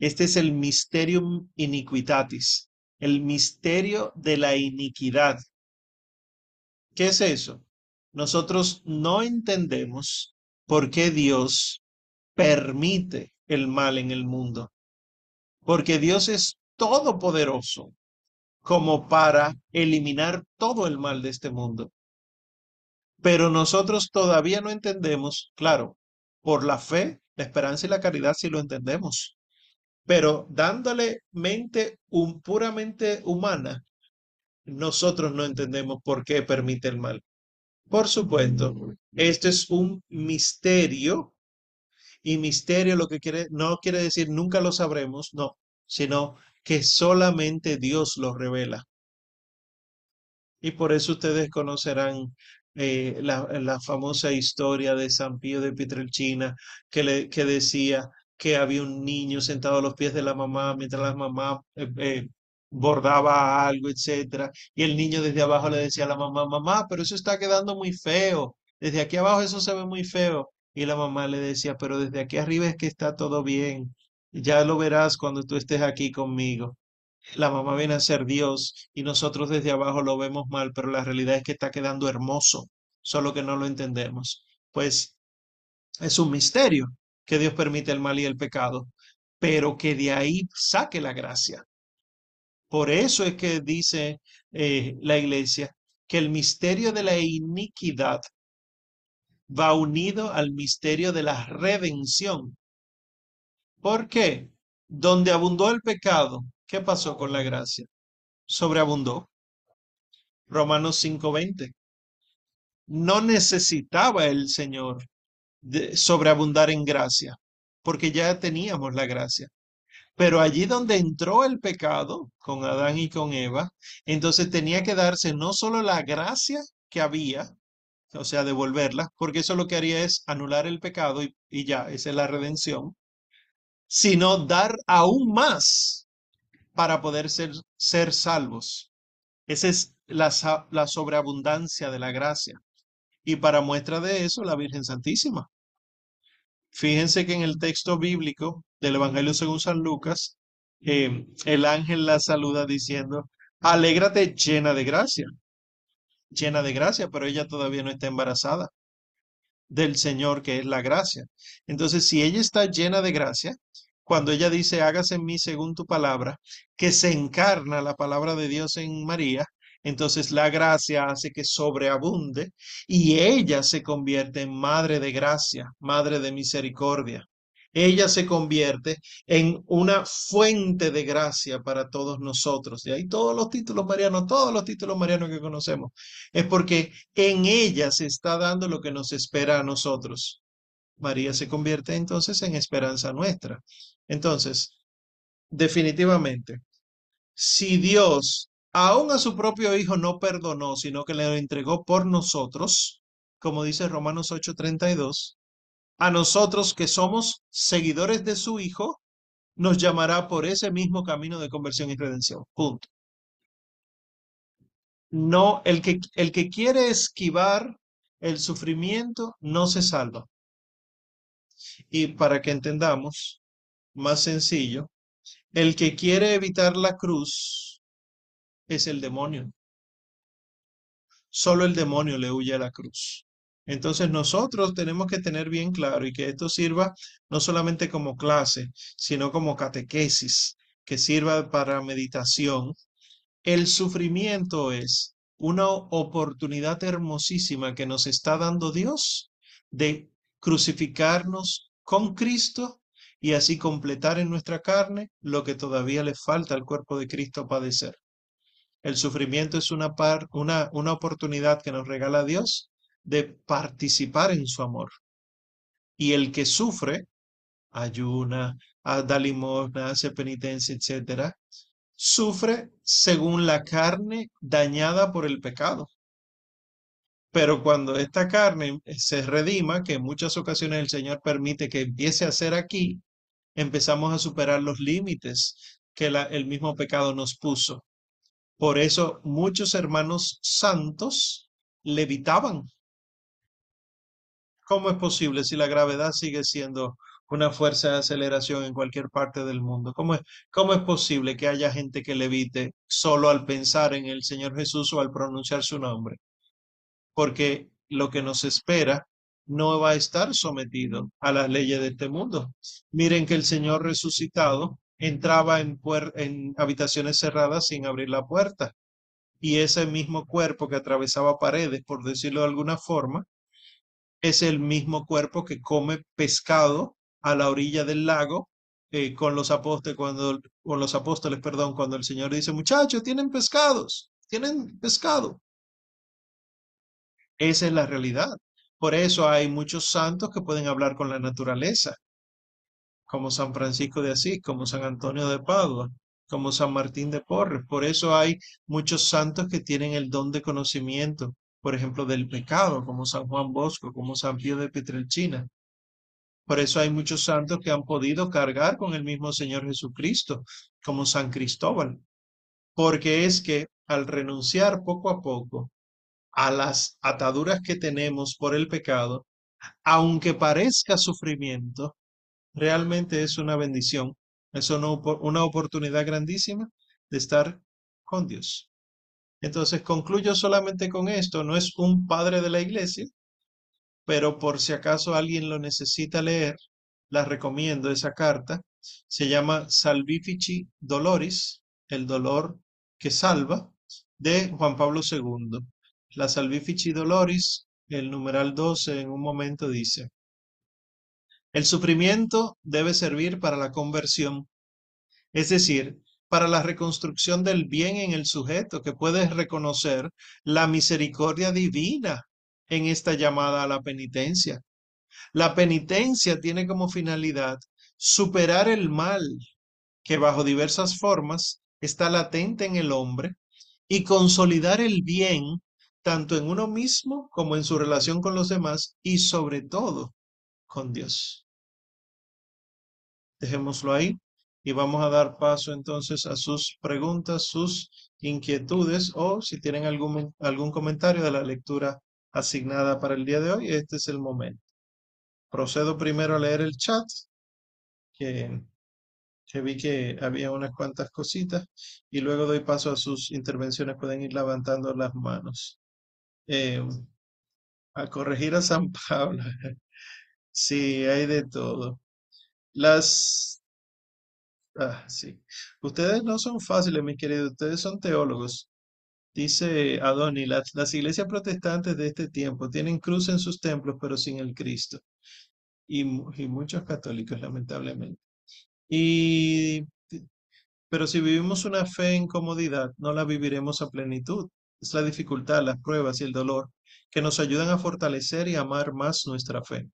Este es el mysterium iniquitatis, el misterio de la iniquidad. ¿Qué es eso? Nosotros no entendemos por qué Dios permite el mal en el mundo. Porque Dios es todopoderoso como para eliminar todo el mal de este mundo. Pero nosotros todavía no entendemos, claro, por la fe, la esperanza y la caridad sí lo entendemos, pero dándole mente un, puramente humana, nosotros no entendemos por qué permite el mal. Por supuesto, esto es un misterio y misterio lo que quiere no quiere decir nunca lo sabremos, no, sino que solamente Dios lo revela. Y por eso ustedes conocerán eh, la, famosa historia de San Pío de Pietrelcina, que, le, que decía que había un niño sentado a los pies de la mamá mientras la mamá eh, eh, bordaba algo, etcétera, y el niño desde abajo le decía a la mamá, mamá, pero eso está quedando muy feo, desde aquí abajo eso se ve muy feo, y la mamá le decía, pero desde aquí arriba es que está todo bien, ya lo verás cuando tú estés aquí conmigo. La mamá viene a ser Dios y nosotros desde abajo lo vemos mal, pero la realidad es que está quedando hermoso, solo que no lo entendemos. Pues es un misterio que Dios permite el mal y el pecado, pero que de ahí saque la gracia. Por eso es que dice eh, la iglesia que el misterio de la iniquidad va unido al misterio de la redención. ¿Por qué? Donde abundó el pecado, ¿qué pasó con la gracia? Sobreabundó. Romanos 5:20. No necesitaba el Señor de sobreabundar en gracia, porque ya teníamos la gracia. Pero allí donde entró el pecado con Adán y con Eva, entonces tenía que darse no solo la gracia que había, o sea, devolverla, porque eso lo que haría es anular el pecado y, ya, esa es la redención, sino dar aún más para poder ser, ser salvos. Esa es la, la sobreabundancia de la gracia. Y para muestra de eso, la Virgen Santísima. Fíjense que en el texto bíblico del Evangelio según San Lucas, eh, el ángel la saluda diciendo, alégrate llena de gracia, llena de gracia, pero ella todavía no está embarazada del Señor, que es la gracia. Entonces, si ella está llena de gracia, cuando ella dice, hágase en mí según tu palabra, que se encarna la palabra de Dios en María, entonces la gracia hace que sobreabunde y ella se convierte en madre de gracia, madre de misericordia. Ella se convierte en una fuente de gracia para todos nosotros. Y ahí todos los títulos marianos, todos los títulos marianos que conocemos, es porque en ella se está dando lo que nos espera a nosotros. María se convierte entonces en esperanza nuestra. Entonces, definitivamente, si Dios aún a su propio Hijo no perdonó, sino que le entregó por nosotros, como dice Romanos 8:32, a nosotros que somos seguidores de su Hijo, nos llamará por ese mismo camino de conversión y redención. Punto. No, el que, el que quiere esquivar el sufrimiento no se salva. Y para que entendamos, más sencillo, el que quiere evitar la cruz es el demonio. Solo el demonio le huye a la cruz. Entonces nosotros tenemos que tener bien claro y que esto sirva no solamente como clase, sino como catequesis, que sirva para meditación. El sufrimiento es una oportunidad hermosísima que nos está dando Dios de crucificarnos con Cristo y así completar en nuestra carne lo que todavía le falta al cuerpo de Cristo padecer. El sufrimiento es una, par, una, una oportunidad que nos regala Dios de participar en su amor. Y el que sufre, ayuna, da limosna, hace penitencia, etcétera, sufre según la carne dañada por el pecado. Pero cuando esta carne se redima, que en muchas ocasiones el Señor permite que empiece a ser aquí, empezamos a superar los límites que el mismo pecado nos puso. Por eso muchos hermanos santos levitaban ¿Cómo es posible si la gravedad sigue siendo una fuerza de aceleración en cualquier parte del mundo? ¿Cómo es, cómo es posible que haya gente que levite solo al pensar en el Señor Jesús o al pronunciar su nombre? Porque lo que nos espera no va a estar sometido a las leyes de este mundo. Miren que el Señor resucitado entraba en, en habitaciones cerradas sin abrir la puerta. Y ese mismo cuerpo que atravesaba paredes, por decirlo de alguna forma, es el mismo cuerpo que come pescado a la orilla del lago eh, con los apóstoles cuando con los apóstoles, perdón, cuando el Señor dice, "Muchachos, tienen pescados, tienen pescado." Esa es la realidad. Por eso hay muchos santos que pueden hablar con la naturaleza, como San Francisco de Asís, como San Antonio de Padua, como San Martín de Porres. Por eso hay muchos santos que tienen el don de conocimiento, por ejemplo, del pecado, como San Juan Bosco, como San Pío de Pietrelcina. Por eso hay muchos santos que han podido cargar con el mismo Señor Jesucristo, como San Cristóbal, porque es que al renunciar poco a poco a las ataduras que tenemos por el pecado, aunque parezca sufrimiento, realmente es una bendición, es una, oportunidad grandísima de estar con Dios. Entonces concluyo solamente con esto, no es un padre de la iglesia, pero por si acaso alguien lo necesita leer, la recomiendo esa carta. Se llama Salvifici Doloris, el dolor que salva, de Juan Pablo II. La Salvifici Doloris, el numeral 12 en un momento dice, el sufrimiento debe servir para la conversión, Es decir, para la reconstrucción del bien en el sujeto, que puede reconocer la misericordia divina en esta llamada a la penitencia. La penitencia tiene como finalidad superar el mal que bajo diversas formas está latente en el hombre y consolidar el bien tanto en uno mismo como en su relación con los demás y sobre todo con Dios. Dejémoslo ahí y vamos a dar paso entonces a sus preguntas, sus inquietudes o si tienen algún, algún comentario de la lectura asignada para el día de hoy, este es el momento. Procedo primero a leer el chat, que, vi que había unas cuantas cositas, y luego doy paso a sus intervenciones. Pueden ir levantando las manos. Eh, a corregir a San Pablo. Sí, hay de todo. Las... Ah, sí. Ustedes no son fáciles, mis queridos. Ustedes son teólogos. Dice Adoni, las, iglesias protestantes de este tiempo tienen cruz en sus templos, pero sin el Cristo. Y, y muchos católicos, lamentablemente. Y, pero si vivimos una fe en comodidad, no la viviremos a plenitud. Es la dificultad, las pruebas y el dolor que nos ayudan a fortalecer y amar más nuestra fe.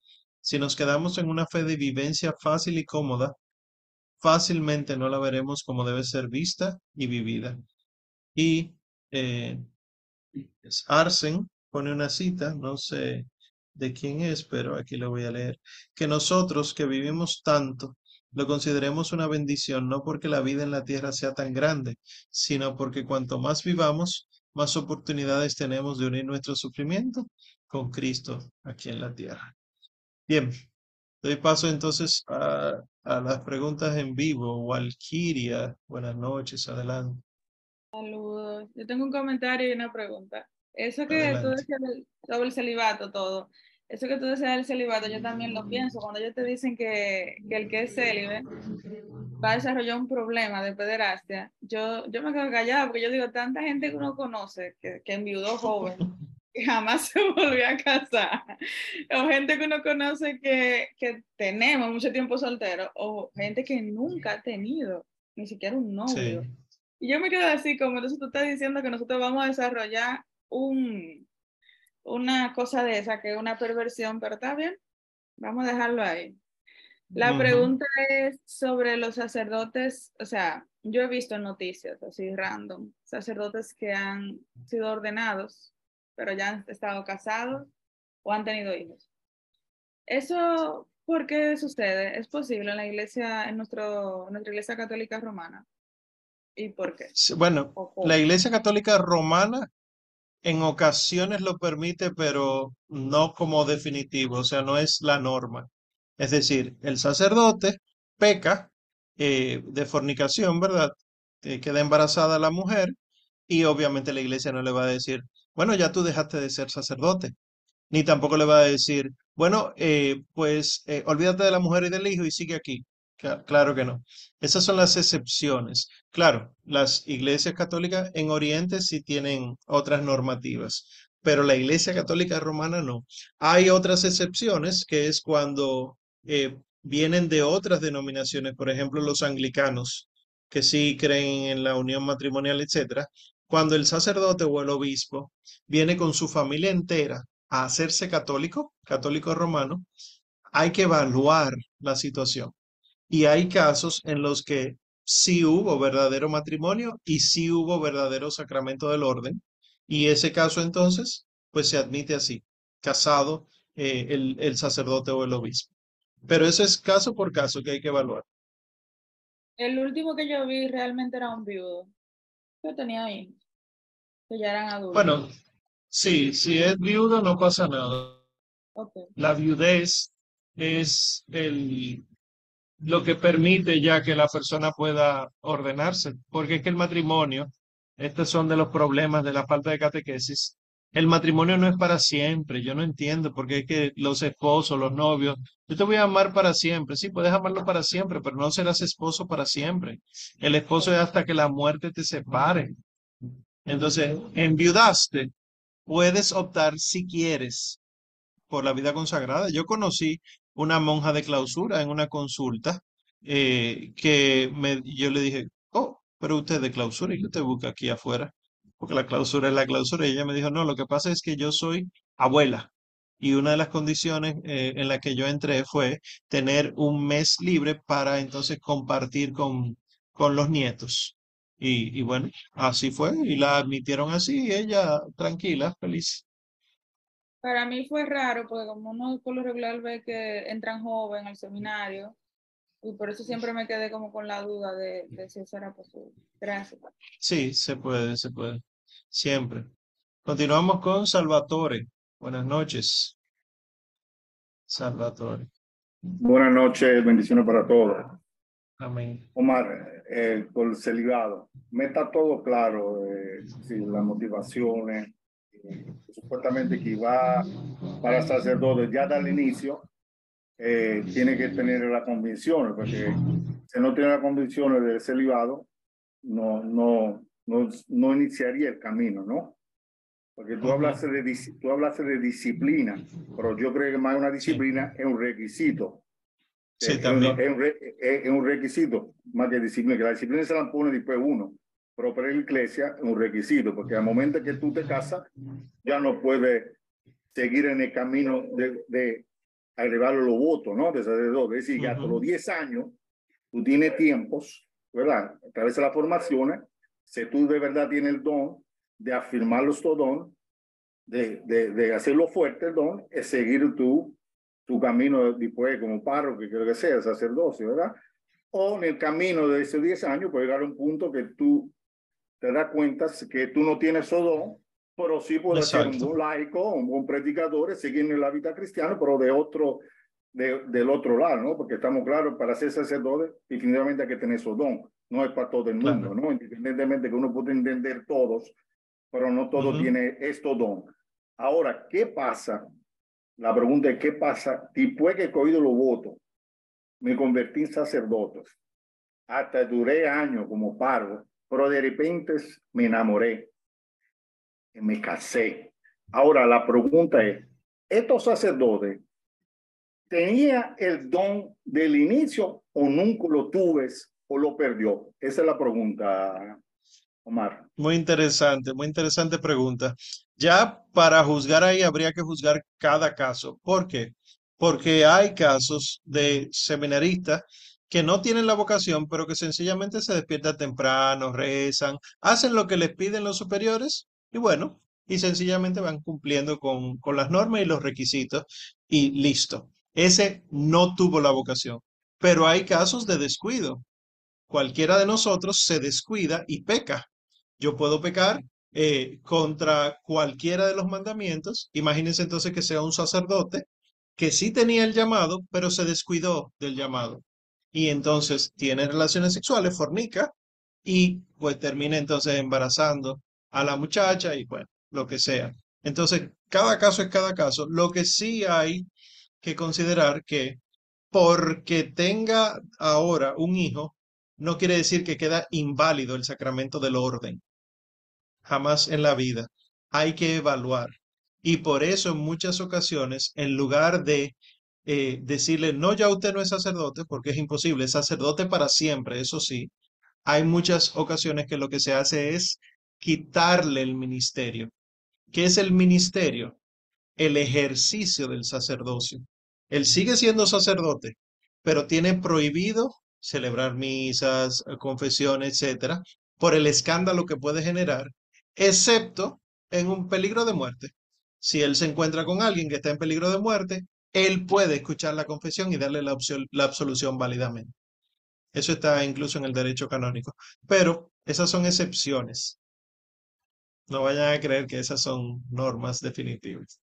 Si nos quedamos en una fe de vivencia fácil y cómoda, fácilmente no la veremos como debe ser vista y vivida. Y eh, Arsen pone una cita, no sé de quién es, pero aquí lo voy a leer, que nosotros que vivimos tanto, lo consideremos una bendición, no porque la vida en la tierra sea tan grande, sino porque cuanto más vivamos, más oportunidades tenemos de unir nuestro sufrimiento con Cristo aquí en la tierra. Bien, doy paso entonces a, las preguntas en vivo. Walkiria, buenas noches, adelante. Saludos. Yo tengo un comentario y una pregunta. Eso que tú decías sobre el celibato, todo, eso que tú decías del celibato, yo también lo pienso. Cuando ellos te dicen que, que el que es célibe va a desarrollar un problema de pederastia, yo, yo me quedo callada porque yo digo, tanta gente que uno conoce que, que enviudó joven, jamás se volvió a casar, o gente que uno conoce que, que tenemos mucho tiempo soltero, o gente que nunca ha tenido ni siquiera un novio. Y yo me quedo así, como entonces tú estás diciendo que nosotros vamos a desarrollar un, una cosa de esa, que es una perversión, pero está bien, vamos a dejarlo ahí. La pregunta es sobre los sacerdotes, o sea, yo he visto noticias así random, sacerdotes que han sido ordenados, pero ya han estado casados o han tenido hijos. ¿Eso por qué sucede? ¿Es posible en la iglesia, en nuestro, nuestra iglesia católica romana? ¿Y por qué? Bueno, la iglesia católica romana en ocasiones lo permite, pero no como definitivo, o sea, no es la norma. Es decir, el sacerdote peca eh, de fornicación, ¿verdad? Eh, queda embarazada la mujer y obviamente la iglesia no le va a decir, bueno, ya tú dejaste de ser sacerdote, ni tampoco le va a decir, bueno, eh, pues olvídate de la mujer y del hijo y sigue aquí. Claro que no. Esas son las excepciones. Claro, las iglesias católicas en Oriente sí tienen otras normativas, pero la iglesia católica romana no. Hay otras excepciones, que es cuando eh, vienen de otras denominaciones, por ejemplo, los anglicanos, que sí creen en la unión matrimonial, etcétera. Cuando el sacerdote o el obispo viene con su familia entera a hacerse católico, católico romano, hay que evaluar la situación. Y hay casos en los que sí hubo verdadero matrimonio y sí hubo verdadero sacramento del orden. Y ese caso entonces, pues se admite así, casado eh, el, el sacerdote o el obispo. Pero eso es caso por caso que hay que evaluar. El último que yo vi realmente era un viudo. Yo tenía hijos, que ya eran adultos. Bueno, sí, si es viudo no pasa nada. La viudez es el, lo que permite ya que la persona pueda ordenarse, porque es que el matrimonio, estos son de los problemas de la falta de catequesis, el matrimonio no es para siempre, yo no entiendo, porque es que los esposos, los novios, yo te voy a amar para siempre, sí, puedes amarlo para siempre, pero no serás esposo para siempre. El esposo es hasta que la muerte te separe. Entonces, enviudaste, puedes optar si quieres por la vida consagrada. Yo conocí una monja de clausura en una consulta eh, que me, yo le dije, oh, pero usted de clausura y que usted busca aquí afuera, porque la clausura es la clausura. Y ella me dijo, no, lo que pasa es que yo soy abuela. Y una de las condiciones eh, en la que yo entré fue tener un mes libre para entonces compartir con, con los nietos. Y, y bueno, así fue, y la admitieron así, y ella tranquila, feliz. Para mí fue raro, porque como uno por lo regular ve que entran joven al seminario, y por eso siempre me quedé como con la duda de, de si eso era posible. Gracias. Sí, se puede, se puede. Siempre. Continuamos con Salvatore. Buenas noches. Salvatore. Buenas noches, bendiciones para todos. Amén. Omar, eh, por el celibado, me está todo claro, eh, si las motivaciones, eh, supuestamente que va para sacerdotes ya al inicio, eh, tiene que tener la convicción, porque si no tiene la convicción del celibado, no, no, no, no iniciaría el camino, ¿no? Porque tú hablaste, de, tú hablaste de disciplina, pero yo creo que más una disciplina es un requisito. Sí, también. Es un, es un, requisito, más que disciplina, que la disciplina se la pone después uno, pero para la iglesia es un requisito, porque al momento que tú te casas, ya no puedes seguir en el camino de, de agregar los votos, ¿no? De sacerdote. Es decir, que hasta los 10 años, tú tienes tiempos, ¿verdad? A través de las formaciones, si tú de verdad tienes el don de afirmar los don, de, de, de hacerlo fuerte el don, es seguir tu, tu camino después como párroco, que creo que sea, sacerdocio, ¿verdad? O en el camino de esos 10 años, puede llegar a un punto que tú te das cuenta que tú no tienes su don, pero sí puedes ser un buen laico, un buen predicador, seguir en la vida cristiana, pero de otro, de, del otro lado, ¿no? Porque estamos claros, para ser sacerdote, definitivamente hay que tener su don. No es para todo el mundo, ¿no? Independientemente que uno puede entender todos, pero no todo tiene esto don. Ahora, ¿qué pasa? La pregunta es, ¿qué pasa después que he cogido los votos? Me convertí en sacerdote. Hasta duré años como paro, pero de repente me enamoré. Y me casé. Ahora, la pregunta es, ¿estos sacerdotes tenía el don del inicio o nunca lo tuve o lo perdió? Esa es la pregunta, Omar. Muy interesante, muy interesante pregunta. Ya para juzgar ahí habría que juzgar cada caso. ¿Por qué? Porque hay casos de seminaristas que no tienen la vocación, pero que sencillamente se despiertan temprano, rezan, hacen lo que les piden los superiores y bueno, y sencillamente van cumpliendo con, con las normas y los requisitos y listo. Ese no tuvo la vocación. Pero hay casos de descuido. Cualquiera de nosotros se descuida y peca. Yo puedo pecar eh, contra cualquiera de los mandamientos. Imagínense entonces que sea un sacerdote que sí tenía el llamado, pero se descuidó del llamado. Y entonces tiene relaciones sexuales, fornica, y pues termina entonces embarazando a la muchacha y bueno, lo que sea. Entonces, cada caso es cada caso. Lo que sí hay que considerar que porque tenga ahora un hijo, no quiere decir que queda inválido el sacramento del orden. Jamás en la vida. Hay que evaluar. Y por eso en muchas ocasiones, en lugar de eh, decirle, no, ya usted no es sacerdote, porque es imposible, es sacerdote para siempre, eso sí, hay muchas ocasiones que lo que se hace es quitarle el ministerio. ¿Qué es el ministerio? El ejercicio del sacerdocio. Él sigue siendo sacerdote, pero tiene prohibido celebrar misas, eh, confesiones, etcétera, por el escándalo que puede generar, excepto en un peligro de muerte. Si él se encuentra con alguien que está en peligro de muerte, él puede escuchar la confesión y darle la, la absolución válidamente. Eso está incluso en el derecho canónico. Pero esas son excepciones. No vayan a creer que esas son normas definitivas.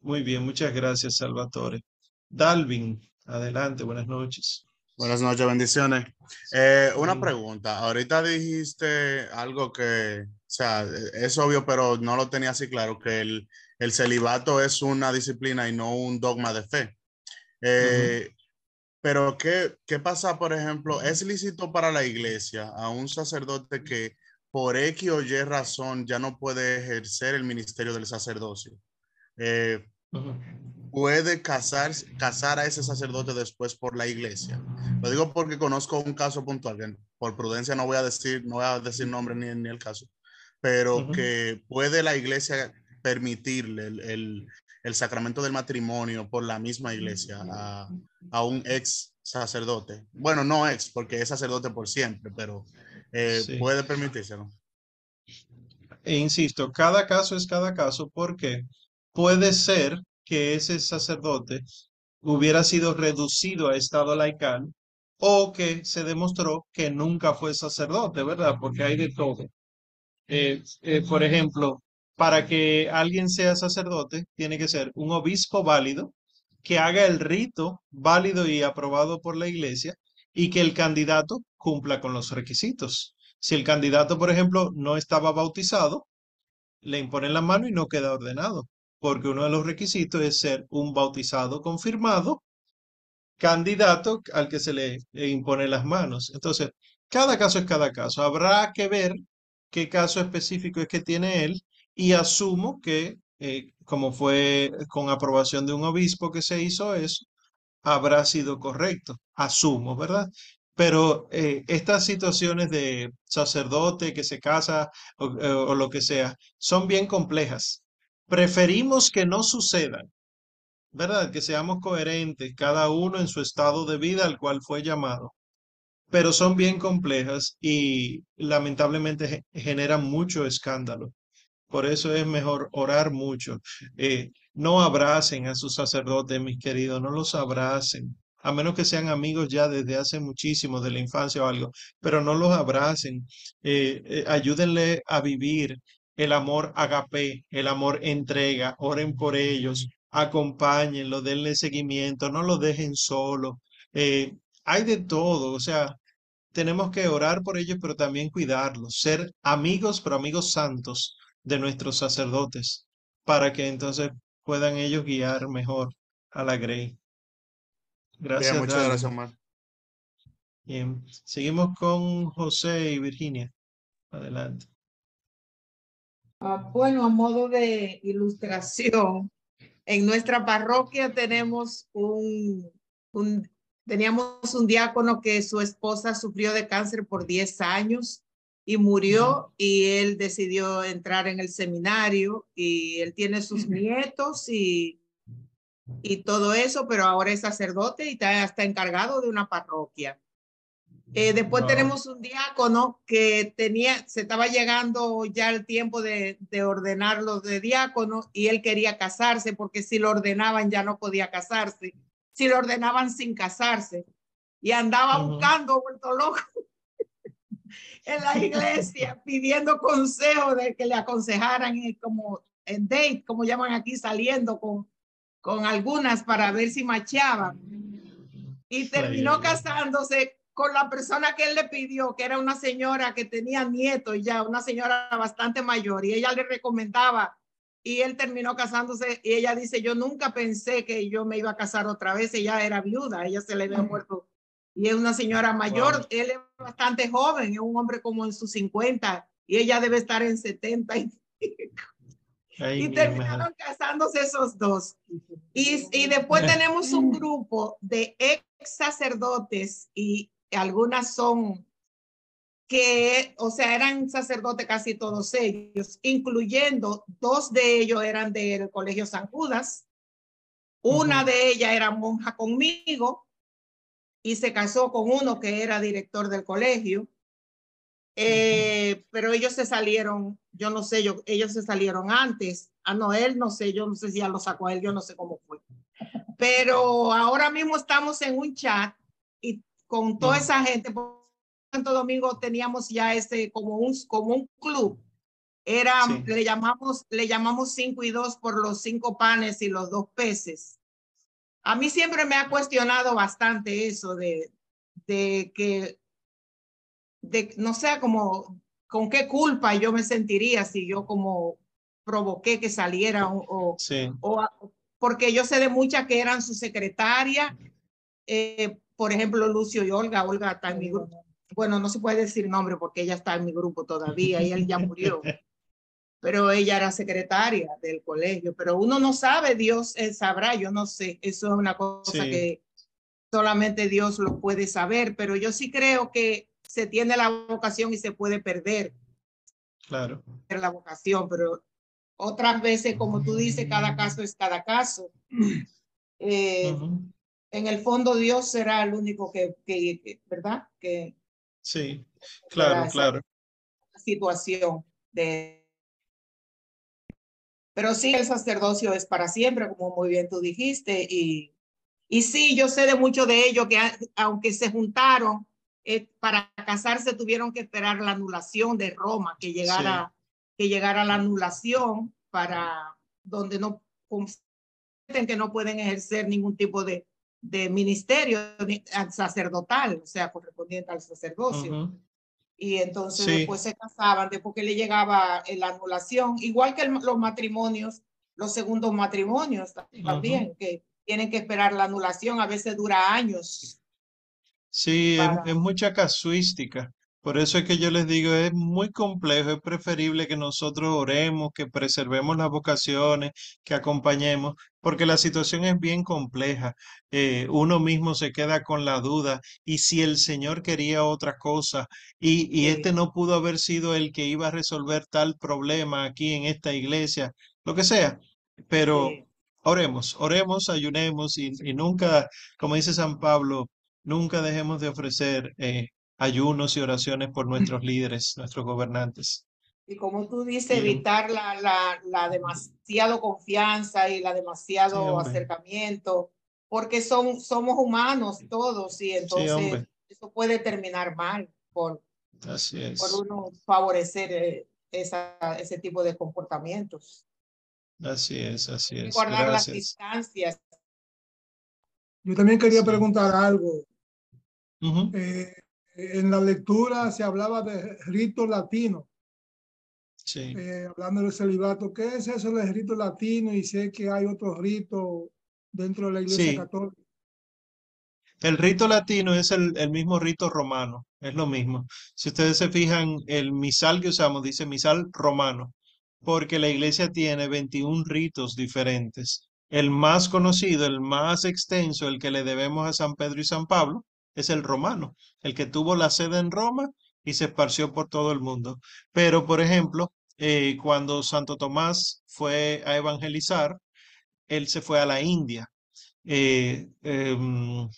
Muy bien, muchas gracias, Salvatore. Dalvin, adelante, buenas noches. Buenas noches, bendiciones. Eh, una pregunta. Ahorita dijiste algo que, sea, es obvio, pero no lo tenía así claro, que el, el celibato es una disciplina y no un dogma de fe. Eh, pero ¿qué, ¿qué pasa, por ejemplo? ¿Es lícito para la iglesia a un sacerdote que por X o Y razón ya no puede ejercer el ministerio del sacerdocio? Eh, puede casar, casar a ese sacerdote después por la iglesia. Lo digo porque conozco un caso puntual, que por prudencia no voy a decir, no voy a decir nombre ni, ni el caso, pero que puede la iglesia permitirle el, el, sacramento del matrimonio por la misma iglesia a, a, un ex sacerdote. Bueno, no ex, porque es sacerdote por siempre, pero eh, puede permitírselo. E insisto, cada caso es cada caso porque puede ser que ese sacerdote hubiera sido reducido a estado laical o que se demostró que nunca fue sacerdote, ¿verdad? Porque hay de todo. Eh, eh, por ejemplo, para que alguien sea sacerdote, tiene que ser un obispo válido, que haga el rito válido y aprobado por la iglesia y que el candidato cumpla con los requisitos. Si el candidato, por ejemplo, no estaba bautizado, le imponen la mano y no queda ordenado porque uno de los requisitos es ser un bautizado confirmado, candidato al que se le impone las manos. Entonces, cada caso es cada caso. Habrá que ver qué caso específico es que tiene él y asumo que, eh, como fue con aprobación de un obispo que se hizo eso, habrá sido correcto. Asumo, ¿verdad? Pero eh, estas situaciones de sacerdote que se casa o, o, lo que sea son bien complejas preferimos que no sucedan, ¿verdad? Que seamos coherentes, cada uno en su estado de vida al cual fue llamado, pero son bien complejas y lamentablemente generan mucho escándalo. Por eso es mejor orar mucho. Eh, no abracen a sus sacerdotes, mis queridos, no los abracen, a menos que sean amigos ya desde hace muchísimo, de la infancia o algo, pero no los abracen. Eh, eh, ayúdenle a vivir el amor agape, el amor entrega, oren por ellos, acompáñenlo, denle seguimiento, no lo dejen solo. Hay de todo, o sea, tenemos que orar por ellos, pero también cuidarlos, ser amigos, pero amigos santos de nuestros sacerdotes, para que entonces puedan ellos guiar mejor a la Grey. Gracias. muchas gracias, Omar. Bien, seguimos con José y Virginia. Adelante. Ah, bueno, a modo de ilustración, en nuestra parroquia tenemos un, un, teníamos un diácono que su esposa sufrió de cáncer por 10 años y murió y él decidió entrar en el seminario y él tiene sus nietos y, y todo eso, pero ahora es sacerdote y está, está encargado de una parroquia. Eh, después tenemos un diácono que tenía, se estaba llegando ya el tiempo de, de ordenarlo de diácono y él quería casarse porque si lo ordenaban ya no podía casarse, si lo ordenaban sin casarse. Y andaba buscando vuelto loco en la iglesia pidiendo consejo de que le aconsejaran como en date, como llaman aquí, saliendo con, con algunas para ver si machaban. Y terminó casándose con la persona que él le pidió, que era una señora que tenía nietos ya, una señora bastante mayor, y ella le recomendaba, y él terminó casándose, y ella dice, yo nunca pensé que yo me iba a casar otra vez, ella era viuda, ella se le había muerto, y es una señora mayor, él es bastante joven, es un hombre como en sus 50, y ella debe estar en 70 y, y terminaron casándose esos dos. Y, y después tenemos un grupo de ex sacerdotes y algunas son que, o sea, eran sacerdotes casi todos ellos, incluyendo dos de ellos eran del Colegio San Judas, una de ellas era monja conmigo y se casó con uno que era director del colegio, eh, pero ellos se salieron, yo no sé, yo, ellos se salieron antes, a Noel, no sé, yo no sé si ya lo sacó a él, yo no sé cómo fue, pero ahora mismo estamos en un chat con toda esa gente. Santo Domingo teníamos ya ese como un, como un club. Era, le llamamos, le llamamos cinco y dos por los cinco panes y los dos peces. A mí siempre me ha cuestionado bastante eso de, de que, de, no sé, como, con qué culpa yo me sentiría si yo como provoqué que saliera o, o, porque yo sé de muchas que eran su secretaria, eh, por ejemplo, Lucio y Olga, Olga está en mi grupo. Bueno, no se puede decir nombre porque ella está en mi grupo todavía y él ya murió. pero ella era secretaria del colegio, pero uno no sabe, Dios sabrá, yo no sé, eso es una cosa que solamente Dios lo puede saber, pero yo sí creo que se tiene la vocación y se puede perder. Claro. La vocación, pero otras veces, como tú dices, cada caso es cada caso. Eh, en el fondo Dios será el único que, que ¿verdad? Que, sí, claro, claro. Situación de pero sí, el sacerdocio es para siempre, como muy bien tú dijiste. Y, y sí, yo sé de mucho de ellos que aunque se juntaron eh, para casarse, tuvieron que esperar la anulación de Roma, que llegara, que llegara la anulación para donde no que no pueden ejercer ningún tipo de, de ministerio sacerdotal, o sea, correspondiente al sacerdocio y entonces después se casaban, después que le llegaba la anulación, igual que los matrimonios, los segundos matrimonios también, que tienen que esperar la anulación, a veces dura años. Sí, es, mucha casuística. Por eso es que yo les digo, es muy complejo, es preferible que nosotros oremos, que preservemos las vocaciones, que acompañemos, porque la situación es bien compleja. Eh, uno mismo se queda con la duda, y si el Señor quería otra cosa, y, y este no pudo haber sido el que iba a resolver tal problema aquí en esta iglesia, lo que sea, pero oremos, oremos, ayunemos, y, y nunca, como dice San Pablo, nunca dejemos de ofrecer eh, ayunos y oraciones por nuestros líderes, nuestros gobernantes. Y como tú dices, evitar la, la, la, demasiado confianza y la demasiado acercamiento, porque son, somos humanos todos y entonces eso puede terminar mal por, Así es. por uno favorecer eh, esa, ese tipo de comportamientos. Así es, así es. Guardar las distancias. Yo también quería preguntar algo. eh, en la lectura se hablaba de rito latino. Sí. Eh, hablando del celibato, ¿qué es eso del rito latino? Y sé que hay otros ritos dentro de la Iglesia Católica. El rito latino es el, el, mismo rito romano, es lo mismo. Si ustedes se fijan, el misal que usamos dice misal romano, porque la iglesia tiene 21 ritos diferentes. El más conocido, el más extenso, el que le debemos a San Pedro y San Pablo, es el romano, el que tuvo la sede en Roma y se esparció por todo el mundo. Pero, por ejemplo, eh, cuando Santo Tomás fue a evangelizar, él se fue a la India. Eh, em,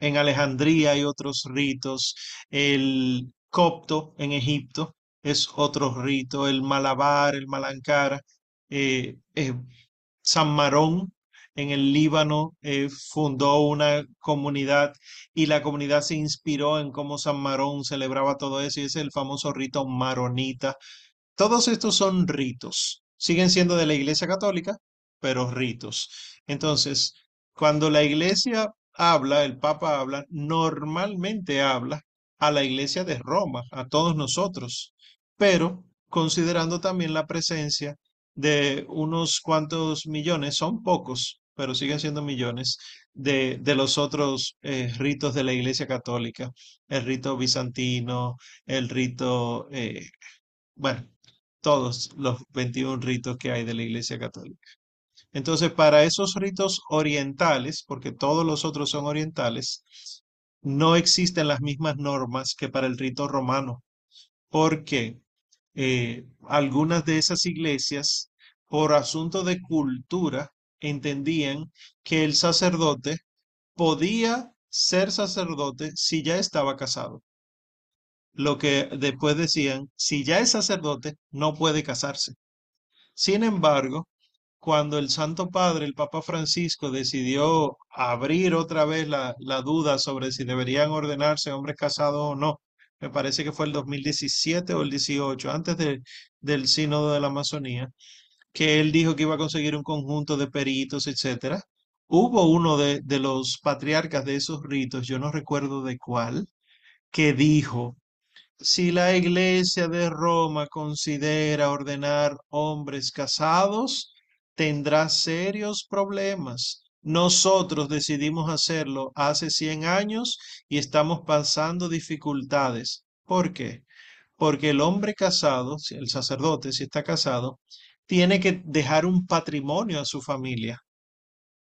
en Alejandría hay otros ritos. El copto en Egipto es otro rito. El malabar, el malankara. Eh, San Marón en el Líbano eh, fundó una comunidad y la comunidad se inspiró en cómo San Marón celebraba todo eso y es el famoso rito maronita. Todos estos son ritos, siguen siendo de la Iglesia Católica, pero ritos. Entonces, cuando la Iglesia habla, el Papa habla, normalmente habla a la Iglesia de Roma, a todos nosotros, pero considerando también la presencia de unos cuantos millones, son pocos, pero siguen siendo millones, de, de los otros eh, ritos de la Iglesia Católica, el rito bizantino, el rito, eh, bueno, todos los 21 ritos que hay de la Iglesia Católica. Entonces, para esos ritos orientales, porque todos los otros son orientales, no existen las mismas normas que para el rito romano, porque eh, algunas de esas iglesias, por asunto de cultura, entendían que el sacerdote podía ser sacerdote si ya estaba casado. Lo que después decían, si ya es sacerdote, no puede casarse. Sin embargo, cuando el Santo Padre, el Papa Francisco, decidió abrir otra vez la, la duda sobre si deberían ordenarse hombres casados o no, me parece que fue el 2017 o el 18, antes de, del sínodo de la Amazonía, que él dijo que iba a conseguir un conjunto de peritos, etcétera. Hubo uno de, de los patriarcas de esos ritos, yo no recuerdo de cuál, que dijo, si la iglesia de Roma considera ordenar hombres casados, tendrá serios problemas. Nosotros decidimos hacerlo hace 100 años y estamos pasando dificultades. ¿Por qué? porque el hombre casado, el sacerdote, si está casado, tiene que dejar un patrimonio a su familia.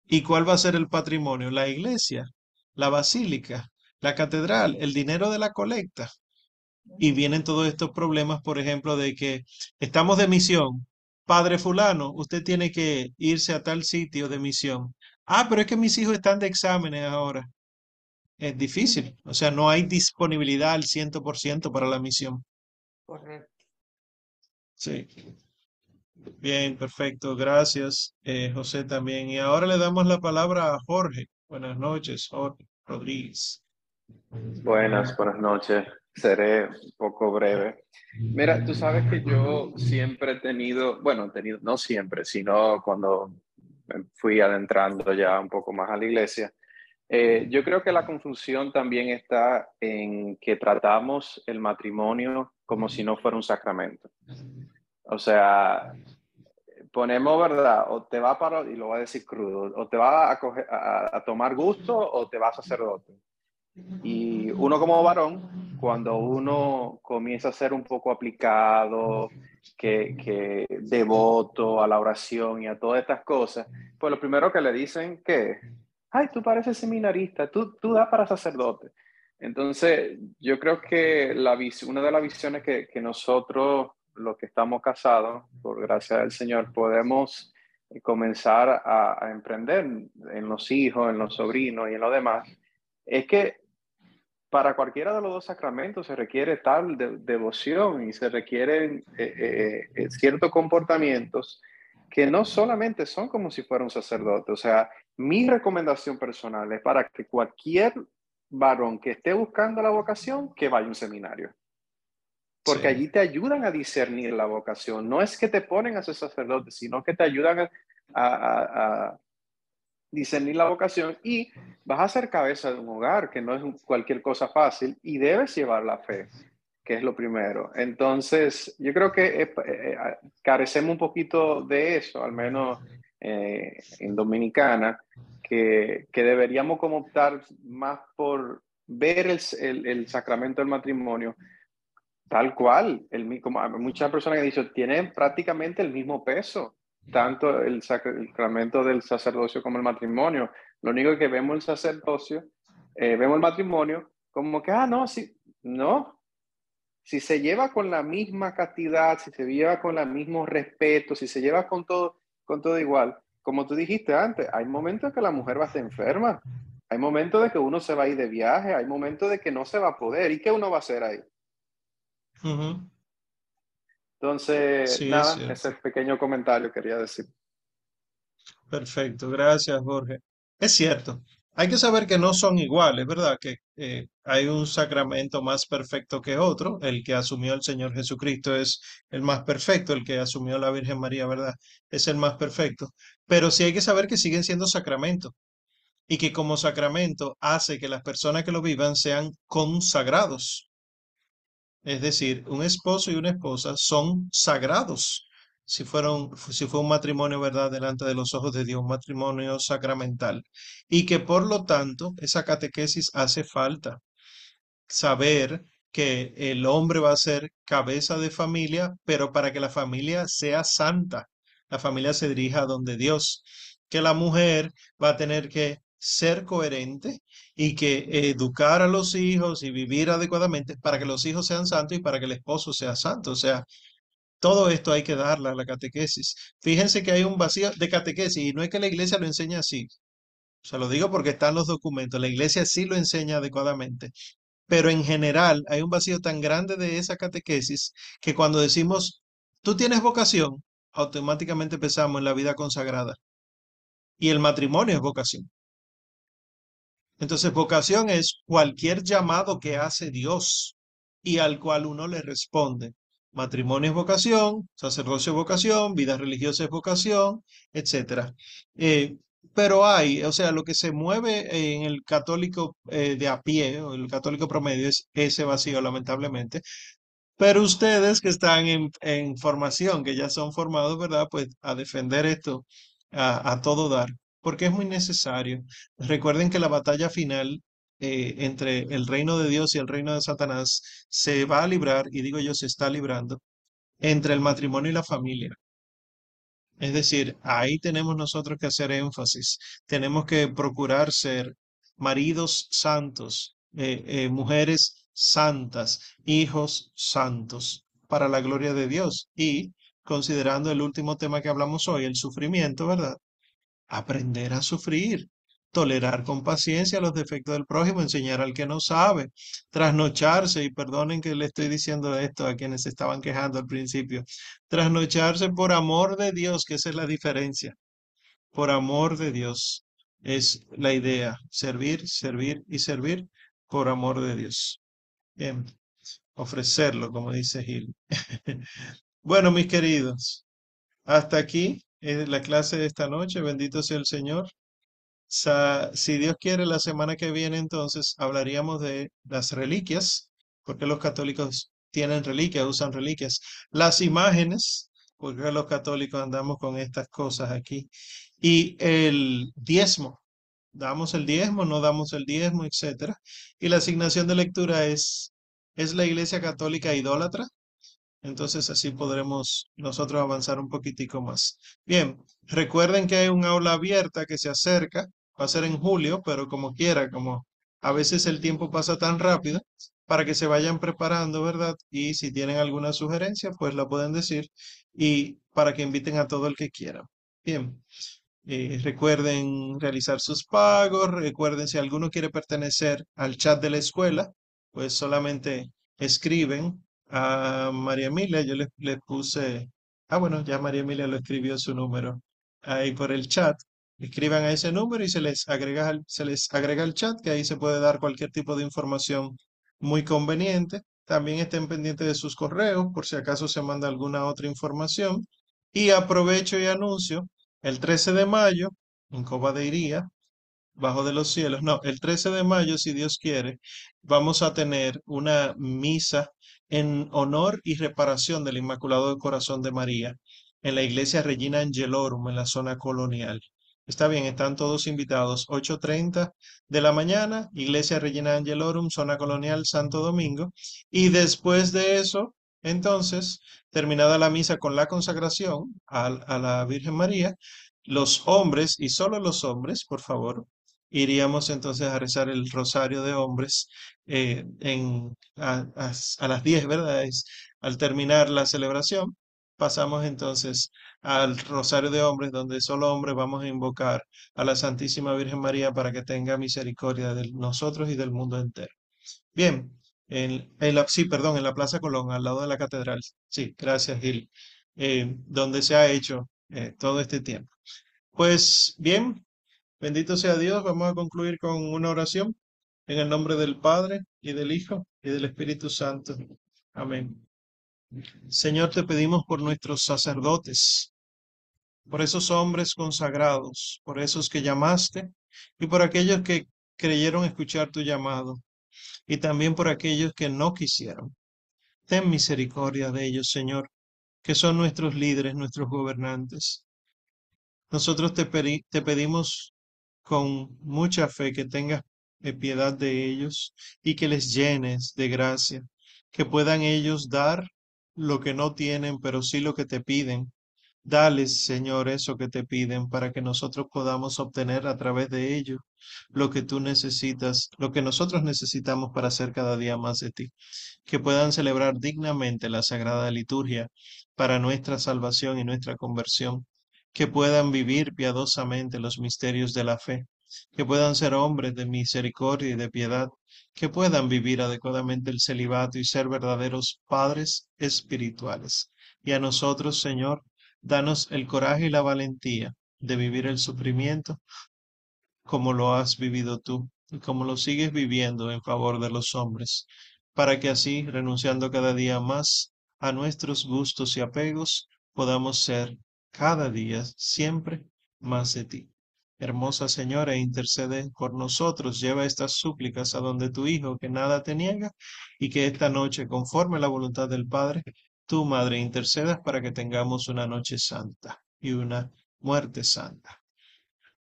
¿Y cuál va a ser el patrimonio? La iglesia, la basílica, la catedral, el dinero de la colecta. Y vienen todos estos problemas, por ejemplo, de que estamos de misión. Padre fulano, usted tiene que irse a tal sitio de misión. Ah, pero es que mis hijos están de exámenes ahora. Es difícil. O sea, no hay disponibilidad al 100% para la misión. Correcto. Sí. Bien, perfecto. Gracias, eh, José también. Y ahora le damos la palabra a Jorge. Buenas noches, Jorge Rodríguez. Buenas, buenas noches. Seré un poco breve. Mira, tú sabes que yo siempre he tenido, bueno, tenido, no siempre, sino cuando fui adentrando ya un poco más a la iglesia, eh, yo creo que la confusión también está en que tratamos el matrimonio como si no fuera un sacramento. O sea, ponemos, ¿verdad? O te va para, y lo voy a decir crudo, o te va a, a, tomar gusto o te vas a sacerdote. Y uno como varón, cuando uno comienza a ser un poco aplicado, que, que devoto a la oración y a todas estas cosas, pues lo primero que le dicen que ay, tú pareces seminarista, tú, tú das para sacerdote. Entonces, yo creo que la una de las visiones que, que nosotros, los que estamos casados, por gracia del Señor, podemos comenzar a, emprender en los hijos, en los sobrinos y en lo demás, es que para cualquiera de los dos sacramentos se requiere tal devoción y se requieren eh, eh, eh, ciertos comportamientos que no solamente son como si fuera un sacerdote, o sea, mi recomendación personal es para que cualquier varón que esté buscando la vocación, que vaya a un seminario. Porque allí te ayudan a discernir la vocación. No es que te ponen a ser sacerdote, sino que te ayudan a, discernir la vocación y vas a ser cabeza de un hogar, que no es cualquier cosa fácil, y debes llevar la fe, que es lo primero. Entonces, yo creo que eh, eh, carecemos un poquito de eso, al menos eh, en Dominicana, que, que, deberíamos como optar más por ver el, el, sacramento del matrimonio tal cual. El, como muchas personas que dicen, tienen prácticamente el mismo peso, tanto el sacramento del sacerdocio como el matrimonio. Lo único que vemos el sacerdocio, eh, vemos el matrimonio como que, ah, no, sí, no. Si se lleva con la misma cantidad, si se lleva con el mismo respeto, si se lleva con todo, con todo igual. Como tú dijiste antes, hay momentos que la mujer va a estar enferma, hay momentos de que uno se va a ir de viaje, hay momentos de que no se va a poder. ¿Y qué uno va a hacer ahí? Entonces, nada, ese pequeño comentario quería decir. Perfecto, gracias Jorge. Es cierto, hay que saber que no son iguales, ¿verdad? Que eh, hay un sacramento más perfecto que otro. El que asumió el Señor Jesucristo es el más perfecto, el que asumió la Virgen María, ¿verdad? Es el más perfecto. Pero sí hay que saber que siguen siendo sacramento y que como sacramento hace que las personas que lo vivan sean consagrados. Es decir, un esposo y una esposa son sagrados si, fueron, si fue un matrimonio, ¿verdad?, delante de los ojos de Dios, un matrimonio sacramental. Y que por lo tanto esa catequesis hace falta. Saber que el hombre va a ser cabeza de familia, pero para que la familia sea santa, la familia se dirija a donde Dios, que la mujer va a tener que ser coherente y que educar a los hijos y vivir adecuadamente para que los hijos sean santos y para que el esposo sea santo. O sea, todo esto hay que darle a la catequesis. Fíjense que hay un vacío de catequesis y no es que la iglesia lo enseñe así. Se lo digo porque están los documentos. La iglesia sí lo enseña adecuadamente. Pero en general hay un vacío tan grande de esa catequesis que cuando decimos, tú tienes vocación, automáticamente pensamos en la vida consagrada. Y el matrimonio es vocación. Entonces, vocación es cualquier llamado que hace Dios y al cual uno le responde. Matrimonio es vocación, sacerdocio es vocación, vida religiosa es vocación, etc. Eh, pero hay, o sea, lo que se mueve en el católico eh, de a pie, o el católico promedio, es ese vacío, lamentablemente. Pero ustedes que están en, formación, que ya son formados, ¿verdad? Pues a defender esto a todo dar, porque es muy necesario. Recuerden que la batalla final eh, entre el reino de Dios y el reino de Satanás se va a librar, y digo yo, se está librando, entre el matrimonio y la familia. Es decir, ahí tenemos nosotros que hacer énfasis. Tenemos que procurar ser maridos santos, eh, eh, mujeres santas, hijos santos, para la gloria de Dios. Y considerando el último tema que hablamos hoy, el sufrimiento, ¿verdad? Aprender a sufrir tolerar con paciencia los defectos del prójimo, enseñar al que no sabe, trasnocharse, y perdonen que le estoy diciendo esto a quienes estaban quejando al principio, trasnocharse por amor de Dios, que esa es la diferencia, por amor de Dios es la idea, servir, servir y servir por amor de Dios. Bien, ofrecerlo, como dice Gil. bueno, mis queridos, hasta aquí la clase de esta noche, bendito sea el Señor si Dios quiere, la semana que viene entonces hablaríamos de las reliquias, porque los católicos tienen reliquias, usan reliquias, las imágenes, porque los católicos andamos con estas cosas aquí, y el diezmo, damos el diezmo, no damos el diezmo, etcétera. Y la asignación de lectura es, ¿es la Iglesia Católica idólatra? Entonces así podremos nosotros avanzar un poquitico más. Bien, recuerden que hay un aula abierta que se acerca va a ser en julio, pero como quiera, como a veces el tiempo pasa tan rápido, para que se vayan preparando, ¿verdad? Y si tienen alguna sugerencia, pues la pueden decir y para que inviten a todo el que quiera. Bien, eh, recuerden realizar sus pagos, recuerden si alguno quiere pertenecer al chat de la escuela, pues solamente escriben a María Emilia, yo les puse, ah bueno, ya María Emilia lo escribió su número ahí por el chat, escriban a ese número y se les agrega, se les agrega el chat, que ahí se puede dar cualquier tipo de información muy conveniente. También estén pendientes de sus correos por si acaso se manda alguna otra información. Y aprovecho y anuncio el 13 de mayo en Coba de Iría, bajo de los cielos. No, el 13 de mayo, si Dios quiere, vamos a tener una misa en honor y reparación del Inmaculado Corazón de María en la iglesia Regina Angelorum en la zona colonial. Está bien, están todos invitados. 8.30 de la mañana, Iglesia Regina Angelorum, zona colonial, Santo Domingo. Y después de eso, entonces, terminada la misa con la consagración a, la Virgen María, los hombres, y solo los hombres, por favor, iríamos entonces a rezar el rosario de hombres eh, en, a, a, las 10, ¿verdad? Es, al terminar la celebración, pasamos entonces al Rosario de Hombres, donde solo hombres vamos a invocar a la Santísima Virgen María para que tenga misericordia de nosotros y del mundo entero. Bien, en, la, sí, perdón, en la Plaza Colón, al lado de la catedral. Sí, gracias, Gil. Eh, donde se ha hecho eh, todo este tiempo. Pues bien, bendito sea Dios. Vamos a concluir con una oración en el nombre del Padre y del Hijo y del Espíritu Santo. Amén. Señor, te pedimos por nuestros sacerdotes, por esos hombres consagrados, por esos que llamaste y por aquellos que creyeron escuchar tu llamado y también por aquellos que no quisieron. Ten misericordia de ellos, Señor, que son nuestros líderes, nuestros gobernantes. Nosotros te, te pedimos con mucha fe que tengas piedad de ellos y que les llenes de gracia, que puedan ellos dar lo que no tienen, pero sí lo que te piden. Dales, Señor, eso que te piden para que nosotros podamos obtener a través de ello lo que tú necesitas, lo que nosotros necesitamos para hacer cada día más de ti. Que puedan celebrar dignamente la sagrada liturgia para nuestra salvación y nuestra conversión. Que puedan vivir piadosamente los misterios de la fe. Que puedan ser hombres de misericordia y de piedad que puedan vivir adecuadamente el celibato y ser verdaderos padres espirituales. Y a nosotros, Señor, danos el coraje y la valentía de vivir el sufrimiento como lo has vivido tú y como lo sigues viviendo en favor de los hombres, para que así, renunciando cada día más a nuestros gustos y apegos, podamos ser cada día siempre más de ti. Hermosa Señora, intercede por nosotros, lleva estas súplicas a donde tu Hijo, que nada te niega, y que esta noche, conforme la voluntad del Padre, tu Madre intercedas para que tengamos una noche santa y una muerte santa.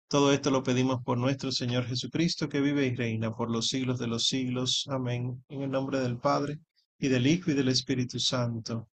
Todo esto lo pedimos por nuestro Señor Jesucristo, que vive y reina por los siglos de los siglos. Amén. En el nombre del Padre, y del Hijo, y del Espíritu Santo.